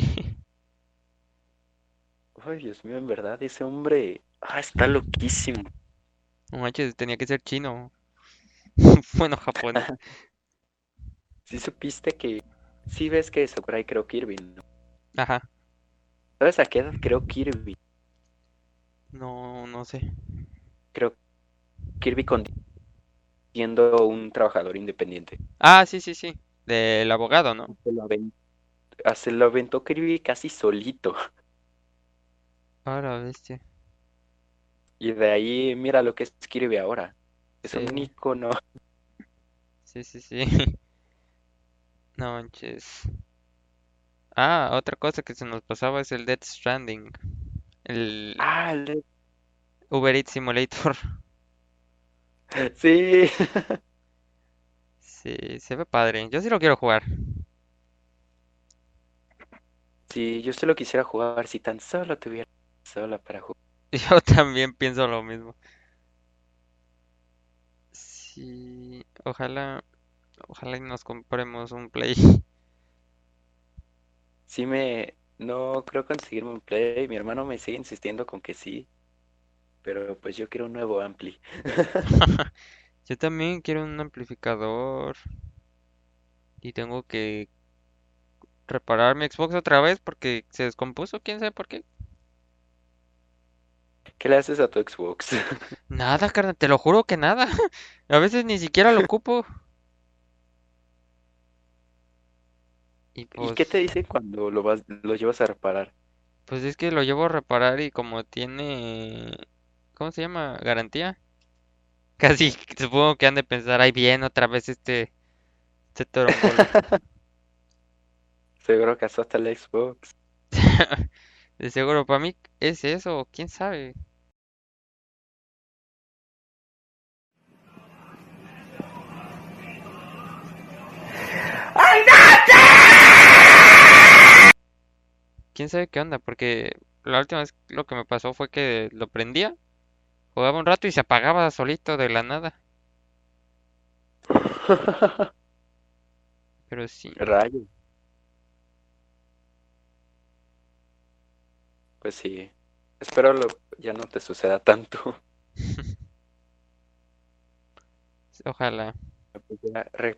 [SPEAKER 1] Ay, Dios mío, en verdad, ese hombre, ah, está loquísimo.
[SPEAKER 2] No manches, tenía que ser chino. Bueno, japonés.
[SPEAKER 1] Si supiste que, sí ves que Sakurai creó Kirby, ¿no?
[SPEAKER 2] Ajá.
[SPEAKER 1] ¿Sabes a qué edad creó Kirby?
[SPEAKER 2] No, no sé.
[SPEAKER 1] Creo Kirby con siendo un trabajador independiente.
[SPEAKER 2] Ah, sí, sí, sí. Del abogado, ¿no?
[SPEAKER 1] Se lo aven- ah, se lo aventó Kirby casi solito.
[SPEAKER 2] A la bestia.
[SPEAKER 1] Y de ahí, mira lo que es Kirby ahora. Es un icono.
[SPEAKER 2] Sí, sí, sí. No manches. Ah, otra cosa que se nos pasaba es el Death Stranding. El
[SPEAKER 1] Ah, le-
[SPEAKER 2] Uber Eats Simulator.
[SPEAKER 1] sí.
[SPEAKER 2] Sí, se ve padre. Yo sí lo quiero jugar.
[SPEAKER 1] Sí, yo se lo quisiera jugar si tan solo tuviera sola para jugar.
[SPEAKER 2] Yo también pienso lo mismo. Sí, ojalá, ojalá y nos compremos un Play.
[SPEAKER 1] Sí me, no creo conseguirme un play. Mi hermano me sigue insistiendo con que sí, pero pues yo quiero un nuevo ampli.
[SPEAKER 2] Yo también quiero un amplificador y tengo que reparar mi Xbox otra vez porque se descompuso, quién sabe por qué.
[SPEAKER 1] ¿Qué le haces a tu Xbox?
[SPEAKER 2] Nada, carnal, te lo juro que nada. A veces ni siquiera lo ocupo. Y
[SPEAKER 1] ¿Y qué te
[SPEAKER 2] pues,
[SPEAKER 1] dice cuando lo vas, lo llevas a reparar?
[SPEAKER 2] pues es que lo llevo a reparar y como tiene, ¿cómo se llama? Garantía. Casi supongo que han de pensar, ahí viene otra vez este, este.
[SPEAKER 1] Seguro que hasta el Xbox.
[SPEAKER 2] De seguro, para mí es eso, quién sabe. Quién sabe qué onda, porque la última vez lo que me pasó fue que lo prendía, jugaba un rato y se apagaba solito de la nada. Pero sí,
[SPEAKER 1] Rayo. Pues sí. Espero lo, ya no te suceda tanto.
[SPEAKER 2] ojalá.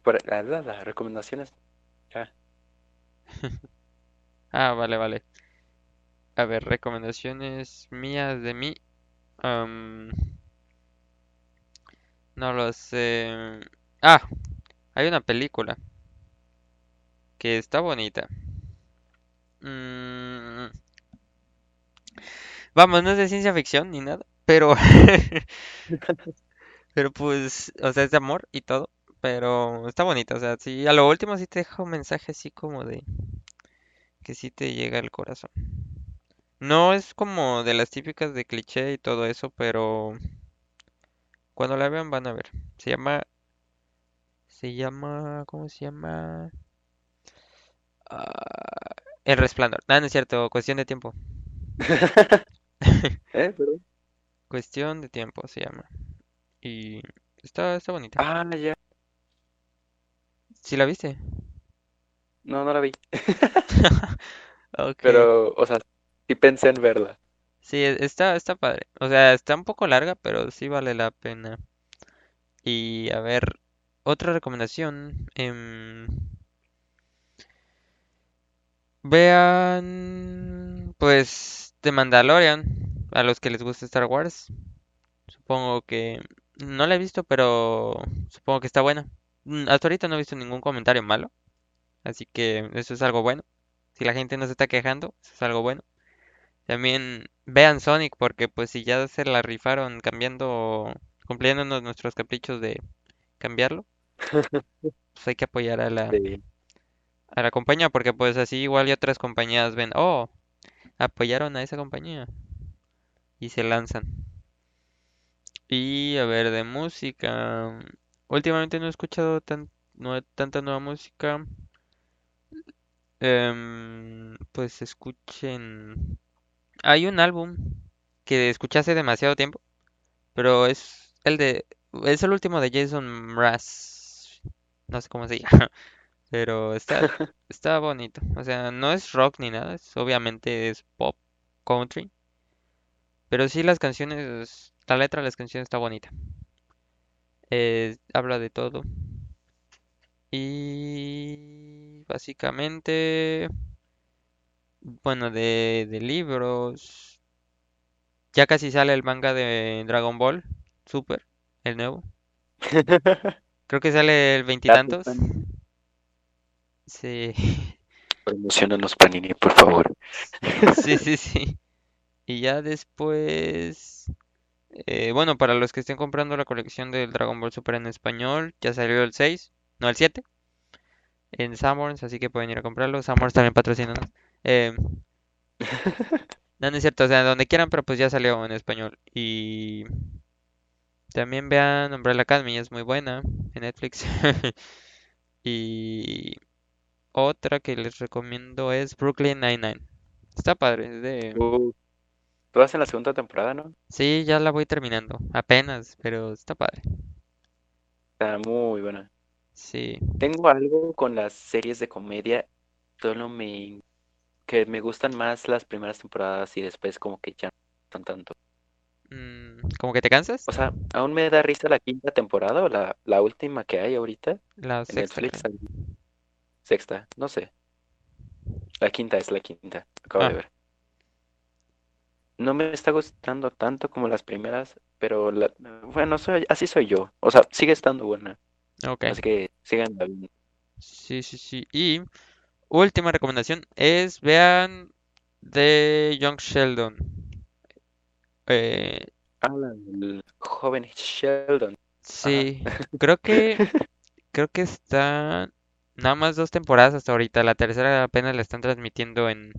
[SPEAKER 1] Pues la- la- las recomendaciones. Ya.
[SPEAKER 2] Ah, vale, vale. A ver, recomendaciones mías de mí. no lo sé. Ah, hay una película que está bonita. Mm, Vamos, no es de ciencia ficción ni nada, pero pero pues, o sea, es de amor y todo, pero está bonita, o sea, sí, a lo último sí te deja un mensaje así como de que sí te llega al corazón. No es como de las típicas de cliché y todo eso, pero cuando la vean van a ver. Se llama, se llama, ¿cómo se llama? Ah, El Resplandor. No, no es cierto, cuestión de tiempo.
[SPEAKER 1] ¿Eh? ¿Perdón?
[SPEAKER 2] Cuestión de tiempo se llama. Y está, está bonita.
[SPEAKER 1] Ah, ya.
[SPEAKER 2] ¿Sí la viste?
[SPEAKER 1] No, no la vi.
[SPEAKER 2] Ok.
[SPEAKER 1] Pero, o sea, sí pensé en verla.
[SPEAKER 2] Sí, e- está, está padre. O sea, está un poco larga, pero sí vale la pena. Y a ver, otra recomendación. em, vean, pues, The Mandalorian. A los que les gusta Star Wars. Supongo que no la he visto, pero supongo que está buena. Mm, Hasta ahorita no he visto ningún comentario malo. Así que eso es algo bueno. Si la gente no se está quejando, eso es algo bueno. También vean Sonic porque pues si ya se la rifaron cambiando, cumpliéndonos nuestros caprichos de cambiarlo, pues hay que apoyar a la, a la compañía porque pues así igual y otras compañías ven, oh, apoyaron a esa compañía y se lanzan. Y a ver, de música, últimamente no he escuchado tan, no, tanta nueva música. Em, pues escuchen. Hay un álbum que escuché hace demasiado tiempo, pero es el de, es el último de Jason Mraz. No sé cómo se llama, pero está, está bonito. O sea, no es rock ni nada, es, obviamente es pop, country, pero sí las canciones, la letra de las canciones está bonita. Eh, habla de todo. Y básicamente, bueno, de, de libros. Ya casi sale el manga de Dragon Ball Super, el nuevo. Creo que sale el veintitantos. Sí,
[SPEAKER 1] Promocionanos Panini, por favor.
[SPEAKER 2] sí, sí, sí. Y ya después, eh, bueno, para los que estén comprando la colección del Dragon Ball Super en español, ya salió el 6, no el 7, en Sanborns, así que pueden ir a comprarlo. Sanborns también patrocina, Eh, no, no es cierto, o sea, donde quieran, pero pues ya salió en español. Y también vean Umbrella Academy, es muy buena en Netflix. Y otra que les recomiendo es Brooklyn Nine-Nine. Está padre, es de...
[SPEAKER 1] Uh, Tú vas en la segunda temporada, ¿no?
[SPEAKER 2] Sí, ya la voy terminando, apenas, pero está padre.
[SPEAKER 1] Está muy buena.
[SPEAKER 2] Sí.
[SPEAKER 1] Tengo algo con las series de comedia, solo me que me gustan más las primeras temporadas y después como que ya no están tanto.
[SPEAKER 2] Mm, ¿como que te cansas?
[SPEAKER 1] O sea, aún me da risa la quinta temporada o la, la última que hay ahorita
[SPEAKER 2] La
[SPEAKER 1] en
[SPEAKER 2] sexta,
[SPEAKER 1] Netflix. Sexta, no sé. La quinta es la quinta, acabo de
[SPEAKER 2] Ah,
[SPEAKER 1] ver. No me está gustando tanto como las primeras, pero la, bueno, soy, así soy yo. O sea, sigue estando buena. Así que sigan viendo.
[SPEAKER 2] Sí, sí, sí. Y última recomendación es vean The Young Sheldon. Eh,
[SPEAKER 1] del joven Sheldon. Ajá.
[SPEAKER 2] sí, creo que creo que está nada más dos temporadas hasta ahorita. La tercera apenas la están transmitiendo en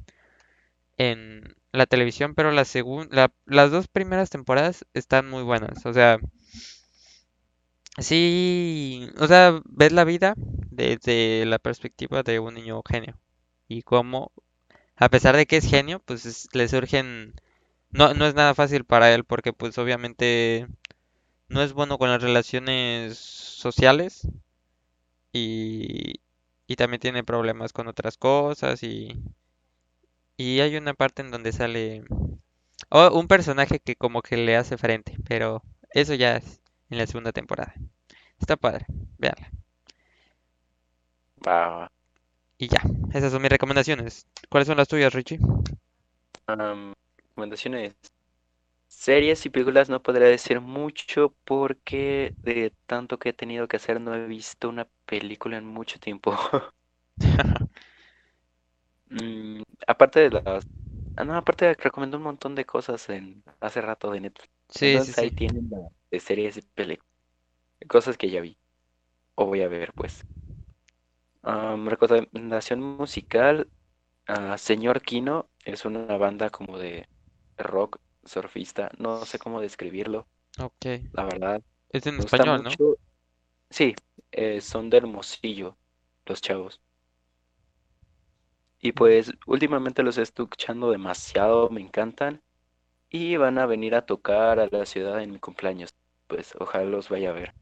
[SPEAKER 2] en la televisión, pero la segunda, las dos primeras temporadas están muy buenas. O sea, sí, o sea, ves la vida desde la perspectiva de un niño genio y cómo, a pesar de que es genio, pues es- le surgen, no, no es nada fácil para él porque pues obviamente no es bueno con las relaciones sociales y, y también tiene problemas con otras cosas y, y hay una parte en donde sale oh, un personaje que como que le hace frente, pero eso ya es en la segunda temporada. Está padre,
[SPEAKER 1] va.
[SPEAKER 2] Y ya, esas son mis recomendaciones. ¿Cuáles son las tuyas, Richie?
[SPEAKER 1] Am, recomendaciones. Series y películas no podría decir mucho porque de tanto que he tenido que hacer no he visto una película en mucho tiempo. Mm, aparte de las... Ah, no, aparte de que recomendé un montón de cosas en hace rato de Netflix.
[SPEAKER 2] Sí, sí,
[SPEAKER 1] Entonces ahí
[SPEAKER 2] sí.
[SPEAKER 1] tienen la de series películas. Cosas que ya vi. O voy a ver, pues. Recomendación musical. ah, Señor Kino es una banda como de rock surfista. No sé cómo describirlo,
[SPEAKER 2] Ok.
[SPEAKER 1] la verdad.
[SPEAKER 2] Es en español, ¿no?
[SPEAKER 1] mucho. Sí, eh, son de Hermosillo, los chavos. Y pues últimamente los estoy escuchando demasiado, me encantan. Y van a venir a tocar a la ciudad en mi cumpleaños. Pues ojalá los vaya a ver.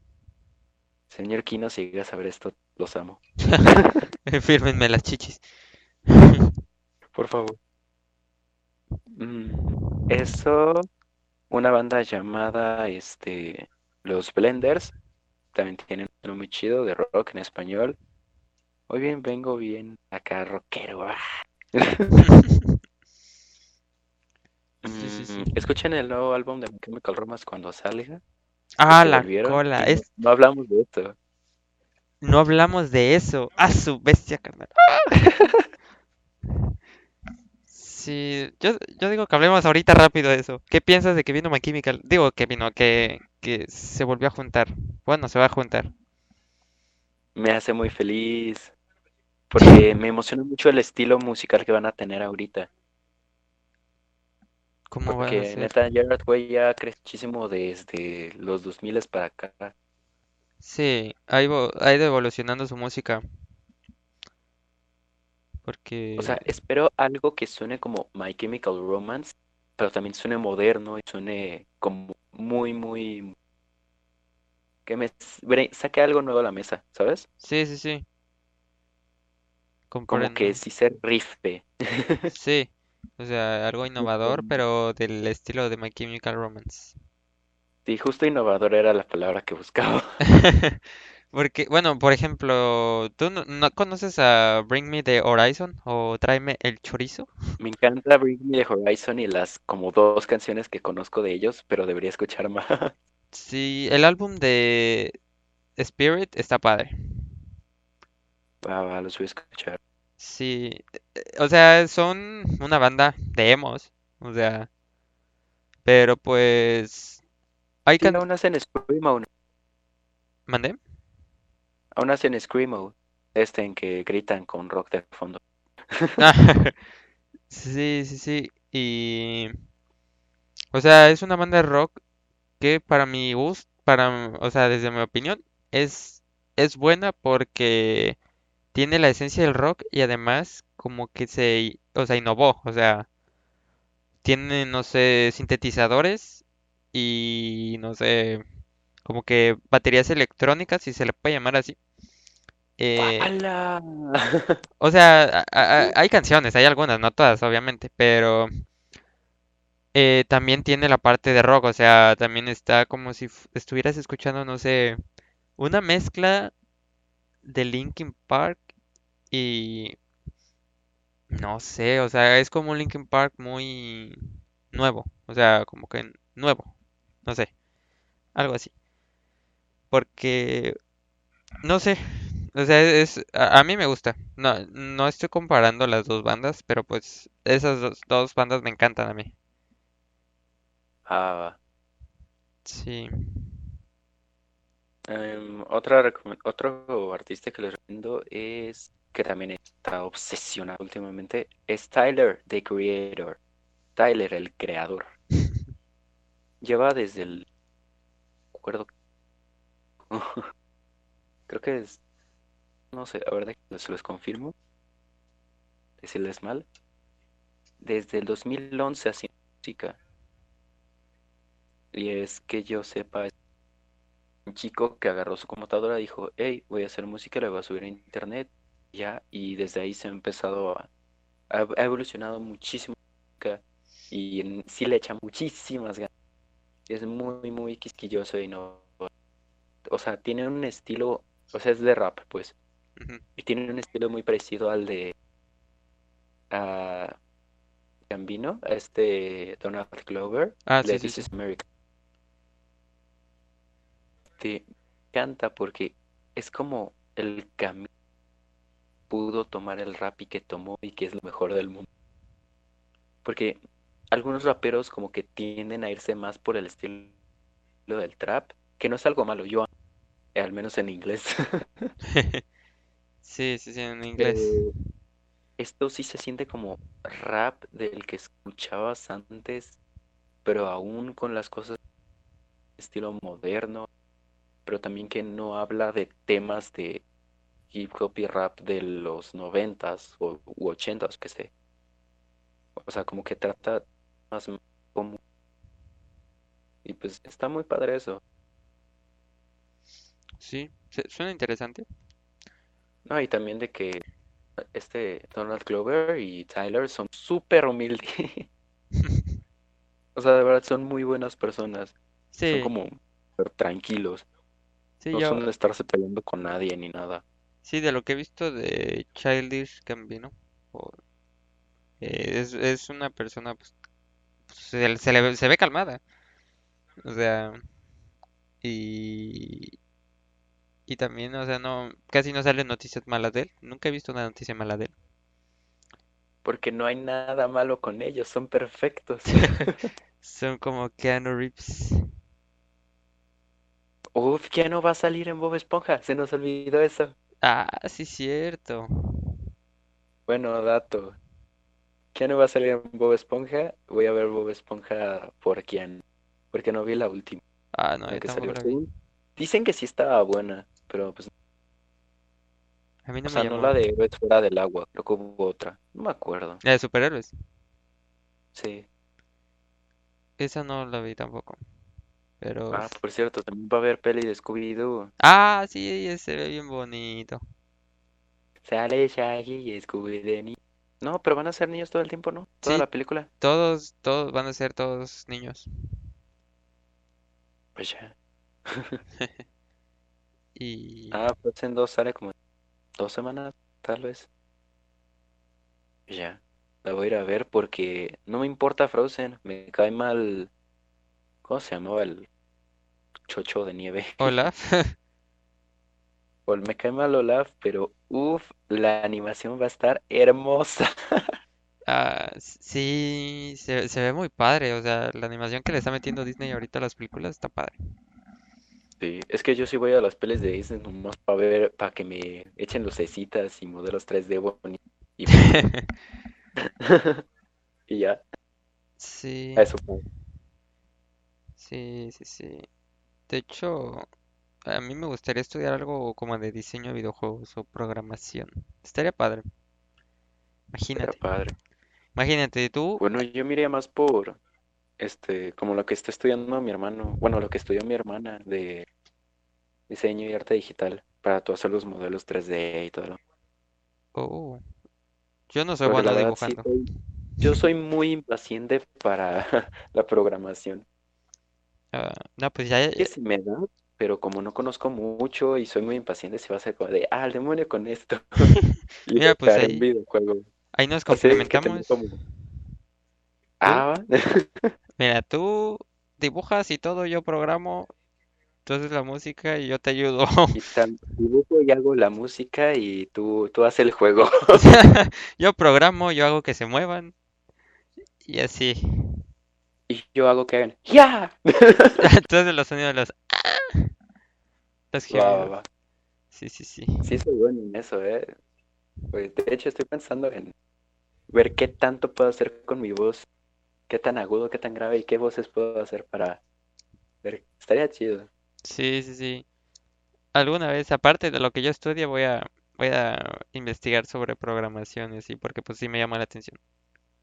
[SPEAKER 1] Señor Kino, si llegas a ver esto, los amo.
[SPEAKER 2] Fírmenme las chichis.
[SPEAKER 1] Por favor. Mm, eso, una banda llamada este, Los Blenders. También tienen uno muy chido de rock en español. Hoy bien vengo bien acá rockero. ah.
[SPEAKER 2] Sí, sí, sí.
[SPEAKER 1] Mm, escuchen el nuevo álbum de Chemical Romance cuando salga.
[SPEAKER 2] Ah, la cola. Es,
[SPEAKER 1] no hablamos de esto.
[SPEAKER 2] no hablamos de eso. ¡Ah, su bestia, carnal! Sí, yo, yo digo que hablemos ahorita rápido de eso. ¿Qué piensas de que vino My Chemical? Digo que vino, que, que se volvió a juntar. Bueno, se va a juntar.
[SPEAKER 1] Me hace muy feliz. Porque me emociona mucho el estilo musical que van a tener ahorita.
[SPEAKER 2] ¿Cómo va a ser?
[SPEAKER 1] neta, Gerard Way ya creció muchísimo desde los 2000 para acá.
[SPEAKER 2] Sí, ha ido, ha ido evolucionando su música. Porque
[SPEAKER 1] O sea, espero algo que suene como My Chemical Romance, pero también suene moderno y suene como muy, muy... que me saque algo nuevo a la mesa, ¿sabes?
[SPEAKER 2] sí, sí, sí,
[SPEAKER 1] Como
[SPEAKER 2] comprendo.
[SPEAKER 1] que sí se rife.
[SPEAKER 2] Sí, o sea, algo innovador, pero del estilo de My Chemical Romance.
[SPEAKER 1] sí, justo innovador era la palabra que buscaba.
[SPEAKER 2] Porque, bueno, por ejemplo, ¿tú no, no conoces a Bring Me the Horizon o Tráeme el Chorizo?
[SPEAKER 1] Me encanta Bring Me the Horizon y las como dos canciones que conozco de ellos, pero debería escuchar más.
[SPEAKER 2] Sí, el álbum de Spirit está padre.
[SPEAKER 1] Va, va, los voy a escuchar.
[SPEAKER 2] Sí, eh, o sea, son una banda de emos, o sea, pero pues hay
[SPEAKER 1] Sí,
[SPEAKER 2] can...
[SPEAKER 1] aún hacen Screamo, ¿no?
[SPEAKER 2] ¿Mandé?
[SPEAKER 1] Aún hacen Screamo, este en que gritan con rock de fondo.
[SPEAKER 2] Ah, sí, sí, sí, y... O sea, es una banda de rock que para mi gusto, para, o sea, desde mi opinión, es, es buena porque tiene la esencia del rock y además como que se, o sea, innovó, o sea, tiene, no sé, sintetizadores y, no sé, como que baterías electrónicas, si se le puede llamar así. Eh, o sea, a- a- hay canciones, hay algunas, no todas, obviamente, pero eh, también tiene la parte de rock, o sea, también está como si estuvieras escuchando, no sé, una mezcla de Linkin Park y no sé, o sea, es como un Linkin Park muy nuevo, o sea, como que nuevo, no sé, algo así. Porque, no sé, o sea, es, a, a mí me gusta. No, no estoy comparando las dos bandas, pero pues esas dos, dos bandas me encantan a mí.
[SPEAKER 1] Ah,
[SPEAKER 2] Sí.
[SPEAKER 1] Em, otra otro artista que les recomiendo es que también está obsesionado últimamente es Tyler, the Creator. Tyler, el creador. Lleva desde el acuerdo, creo que es, no sé, a ver, déjenme, se los confirmo, decirles mal. Desde el 2011 haciendo música. Y es que yo sepa, un chico que agarró su computadora y dijo, hey, voy a hacer música, la voy a subir a internet. Ya, y desde ahí se ha empezado a, ha, ha evolucionado muchísimo y en- sí le echa muchísimas ganas. Es muy, muy quisquilloso y no, o sea, tiene un estilo, o sea, es de rap, pues, y tiene un estilo muy parecido al de ah, Gambino, a este Donald Glover,
[SPEAKER 2] Ah,
[SPEAKER 1] de
[SPEAKER 2] sí,
[SPEAKER 1] This
[SPEAKER 2] sí.
[SPEAKER 1] is America. Te encanta porque es como el camino pudo tomar el rap y que tomó y que es lo mejor del mundo. Porque algunos raperos como que tienden a irse más por el estilo del trap, que no es algo malo, yo eh, al menos en inglés.
[SPEAKER 2] Sí, sí, sí, en inglés.
[SPEAKER 1] Esto sí se siente como rap del que escuchabas antes, pero aún con las cosas estilo moderno, pero también que no habla de temas de hip hop y rap de los noventas o u ochentas, que sé. O sea, como que trata más como y pues está muy padre eso.
[SPEAKER 2] Sí, suena interesante.
[SPEAKER 1] No, y también de que este Donald Glover y Tyler son súper humildes. O sea, de verdad son muy buenas personas. Son como tranquilos.
[SPEAKER 2] Sí,
[SPEAKER 1] No son de estarse peleando con nadie ni nada.
[SPEAKER 2] sí, de lo que he visto de Childish Gambino, o- eh, es, es una persona, pues, se, se le se ve calmada, o sea, y, y también, o sea, no, casi no salen noticias malas de él, nunca he visto una noticia mala de él.
[SPEAKER 1] Porque no hay nada malo con ellos, son perfectos.
[SPEAKER 2] Son como Keanu Reeves.
[SPEAKER 1] Uf, ya no va a salir en Bob Esponja, se nos olvidó eso.
[SPEAKER 2] Ah, sí, cierto.
[SPEAKER 1] Bueno, dato. Keanu va a salir en Bob Esponja. Voy a ver Bob Esponja por Keanu. Porque no vi la última,
[SPEAKER 2] Ah, no,
[SPEAKER 1] la que salió. Dicen que sí estaba buena, pero pues,
[SPEAKER 2] A mí no
[SPEAKER 1] o
[SPEAKER 2] me
[SPEAKER 1] sea, no
[SPEAKER 2] llamó.
[SPEAKER 1] la de héroes fuera del agua, creo que hubo otra, no me acuerdo.
[SPEAKER 2] La de superhéroes.
[SPEAKER 1] Sí.
[SPEAKER 2] Esa no la vi tampoco. Pero...
[SPEAKER 1] Ah, por cierto, también va a haber peli de Scooby-Doo.
[SPEAKER 2] Ah, sí, ese se ve bien bonito.
[SPEAKER 1] Sale Shaggy y Scooby-Doo. No, pero van a ser niños todo el tiempo, ¿no? Toda
[SPEAKER 2] Sí.
[SPEAKER 1] la película.
[SPEAKER 2] Todos, todos van a ser todos niños.
[SPEAKER 1] Pues ya.
[SPEAKER 2] Y...
[SPEAKER 1] Ah, pues en dos sale como dos semanas, tal vez. Ya. La voy a ir a ver porque no me importa Frozen. Me cae mal. ¿Cómo se llamaba el chocho de nieve?
[SPEAKER 2] Hola.
[SPEAKER 1] O me cae mal Olaf, pero uff, la animación va a estar hermosa.
[SPEAKER 2] Ah, sí, se, se ve muy padre. O sea, la animación que le está metiendo Disney ahorita a las películas está padre.
[SPEAKER 1] Sí, es que yo sí voy a las pelis de Disney nomás para ver, para que me echen lucecitas y modelos 3D bonitos. Y, y ya,
[SPEAKER 2] Sí,
[SPEAKER 1] eso
[SPEAKER 2] sí, sí, sí. De hecho, a mí me gustaría estudiar algo como de diseño de videojuegos o programación. Estaría padre.
[SPEAKER 1] Era
[SPEAKER 2] Imagínate.
[SPEAKER 1] padre.
[SPEAKER 2] Imagínate, tú.
[SPEAKER 1] Bueno, yo miraría más por, este, como lo que está estudiando mi hermano, bueno, lo que estudió mi hermana de diseño y arte digital, para tú hacer los modelos 3D y todo. lo-
[SPEAKER 2] Oh, yo no soy
[SPEAKER 1] Porque la
[SPEAKER 2] bueno
[SPEAKER 1] verdad sí
[SPEAKER 2] dibujando.
[SPEAKER 1] soy- yo soy muy impaciente para la programación.
[SPEAKER 2] Ah, no, pues ya,
[SPEAKER 1] que sí me da, pero como no conozco mucho y soy muy impaciente, se va a hacer como de, ah, al demonio con esto. Y
[SPEAKER 2] Mira, pues ahí-
[SPEAKER 1] videojuego.
[SPEAKER 2] ahí nos complementamos.
[SPEAKER 1] como- Ah,
[SPEAKER 2] Mira, tú dibujas y todo, yo programo, haces la música y yo te ayudo.
[SPEAKER 1] y dibujo y hago la música y tú, tú haces el juego.
[SPEAKER 2] Yo programo, yo hago que se muevan y así.
[SPEAKER 1] Y yo hago que hagan, ¡ya!
[SPEAKER 2] Haces los sonidos de los ¡ah! Los
[SPEAKER 1] Va, va.
[SPEAKER 2] Sí, sí, sí.
[SPEAKER 1] Sí, soy bueno en eso, ¿eh? Pues de hecho estoy pensando en ver qué tanto puedo hacer con mi voz, qué tan agudo, qué tan grave y qué voces puedo hacer para ver. Estaría chido.
[SPEAKER 2] Sí, sí, sí. Alguna vez, aparte de lo que yo estudio, voy a, voy a investigar sobre programación y así, porque pues sí me llama la atención.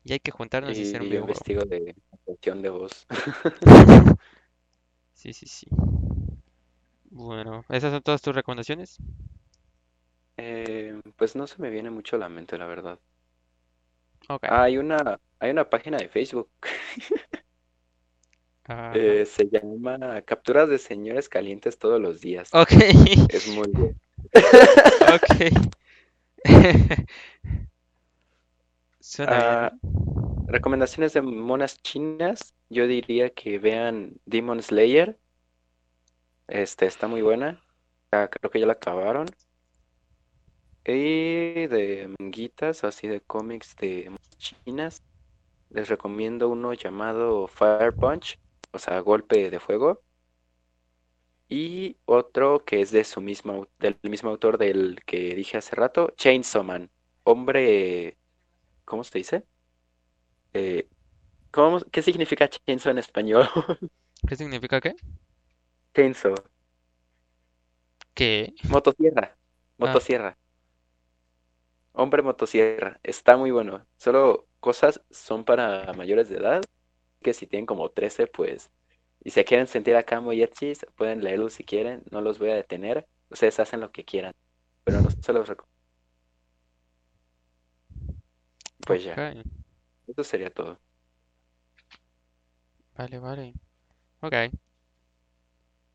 [SPEAKER 2] Y hay que juntarnos y
[SPEAKER 1] Y
[SPEAKER 2] hacer un
[SPEAKER 1] yo
[SPEAKER 2] videojuego.
[SPEAKER 1] investigo de actuación de voz.
[SPEAKER 2] Sí, sí, sí. Bueno, ¿esas son todas tus recomendaciones?
[SPEAKER 1] Eh, pues no se me viene mucho a la mente, la verdad.
[SPEAKER 2] Ok.
[SPEAKER 1] Ah, hay una, hay una página de Facebook, eh, se llama Capturas de Señores Calientes todos los días.
[SPEAKER 2] Ok,
[SPEAKER 1] Es muy bien.
[SPEAKER 2] ok.
[SPEAKER 1] Ah, recomendaciones de monas chinas, yo diría que vean Demon Slayer. Este está muy buena. Creo que ya la acabaron. Y de manguitas, así de cómics de chinas, les recomiendo uno llamado Fire Punch, o sea, golpe de fuego. Y otro que es de su mismo, del mismo autor del que dije hace rato, Chainsaw Man, hombre, ¿cómo se dice? Eh, ¿cómo- qué significa chainsaw en español?
[SPEAKER 2] ¿Qué significa qué?
[SPEAKER 1] Chainsaw,
[SPEAKER 2] Que
[SPEAKER 1] motosierra, motosierra. Hombre motosierra, está muy bueno. Solo cosas son para mayores de edad, que si tienen como 13, pues, y se quieren sentir acá muy edgys, pueden leerlos si quieren, no los voy a detener. Ustedes hacen lo que quieran, pero no se los recomiendo. Pues ya,
[SPEAKER 2] Ok,
[SPEAKER 1] eso sería todo.
[SPEAKER 2] Vale, vale. Ok.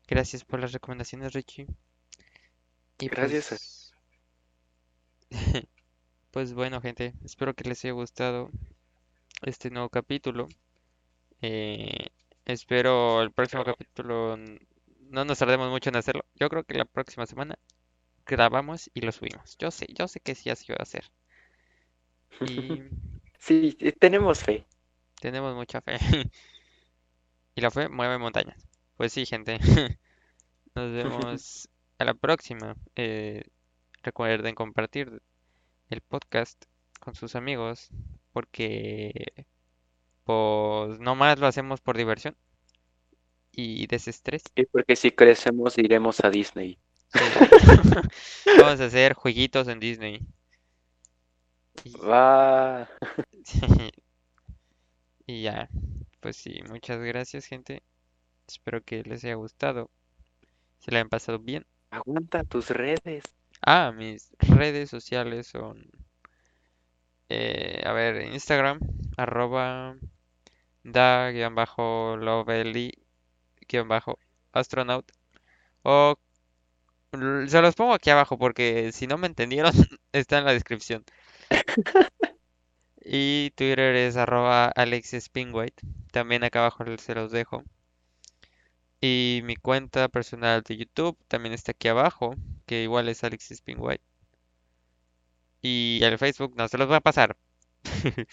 [SPEAKER 2] Gracias por las recomendaciones, Richie. Y
[SPEAKER 1] Gracias a-
[SPEAKER 2] pues, pues bueno, gente, espero que les haya gustado este nuevo capítulo. Eh, espero el próximo capítulo n- no nos tardemos mucho en hacerlo. Yo creo que la próxima semana grabamos y lo subimos. Yo sé, yo sé que sí así va a ser. Y
[SPEAKER 1] Sí, tenemos fe.
[SPEAKER 2] tenemos mucha fe. Y la fe mueve montañas. Pues sí, gente. Nos vemos a la próxima. Eh, recuerden compartir el podcast con sus amigos porque pues no más lo hacemos por diversión y desestrés.
[SPEAKER 1] Y porque si crecemos iremos a Disney.
[SPEAKER 2] Vamos a hacer jueguitos en Disney. Y,
[SPEAKER 1] Va.
[SPEAKER 2] y ya, pues sí, muchas gracias, gente. Espero que les haya gustado. Se la hayan pasado bien.
[SPEAKER 1] Aguanta tus redes.
[SPEAKER 2] Ah, mis redes sociales son, eh, a ver, Instagram, arroba da-lovely-astronaut. O se los pongo aquí abajo porque si no me entendieron, está en la descripción. Y Twitter es arroba alexspinwhite. También acá abajo se los dejo. Y mi cuenta personal de YouTube también está aquí abajo, que igual es Alex Spinwhite. Y el Facebook no se los voy a pasar.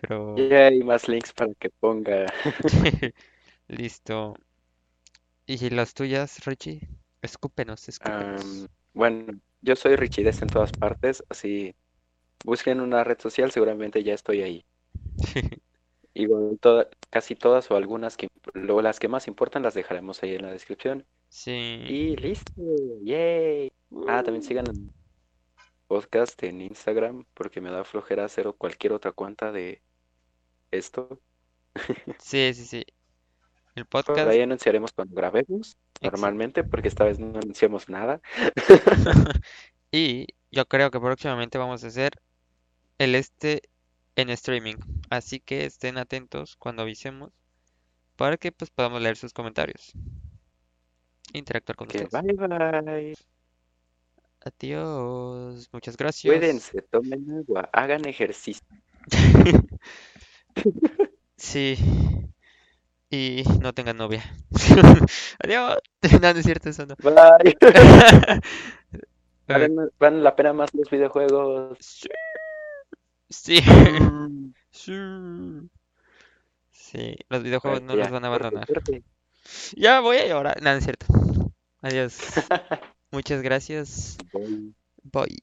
[SPEAKER 2] Pero
[SPEAKER 1] Y hay más links para que ponga.
[SPEAKER 2] listo. ¿Y las tuyas, Richie? Escúpenos, escúpenos.
[SPEAKER 1] Bueno, yo soy Richides en todas partes, así busquen una red social, seguramente ya estoy ahí. Igual toda- casi todas o algunas que luego las que más importan las dejaremos ahí en la descripción.
[SPEAKER 2] Sí.
[SPEAKER 1] Y listo, yay. Ah, también sigan el podcast en Instagram porque me da flojera hacer cualquier otra cuenta de esto.
[SPEAKER 2] Sí, sí, sí. El
[SPEAKER 1] Por
[SPEAKER 2] podcast.
[SPEAKER 1] ahí anunciaremos cuando grabemos,
[SPEAKER 2] Exacto.
[SPEAKER 1] normalmente, porque esta vez no anunciamos nada.
[SPEAKER 2] Y yo creo que próximamente vamos a hacer el este en streaming. Así que estén atentos cuando avisemos para que pues podamos leer sus comentarios. Interactuar con
[SPEAKER 1] Que
[SPEAKER 2] ustedes.
[SPEAKER 1] bye bye.
[SPEAKER 2] Adiós. Muchas gracias.
[SPEAKER 1] Cuídense, tomen agua, hagan ejercicio.
[SPEAKER 2] Sí. Y no tengan novia. Adiós. No, no es cierto eso no.
[SPEAKER 1] Bye.
[SPEAKER 2] Eh,
[SPEAKER 1] Valen, valen la pena más los videojuegos.
[SPEAKER 2] Sí. Sí. Sí. Sí, los videojuegos no
[SPEAKER 1] Ya,
[SPEAKER 2] los van a abandonar. Ya voy a llorar. No es cierto. Adiós. Muchas gracias.
[SPEAKER 1] Bye.
[SPEAKER 2] Bye.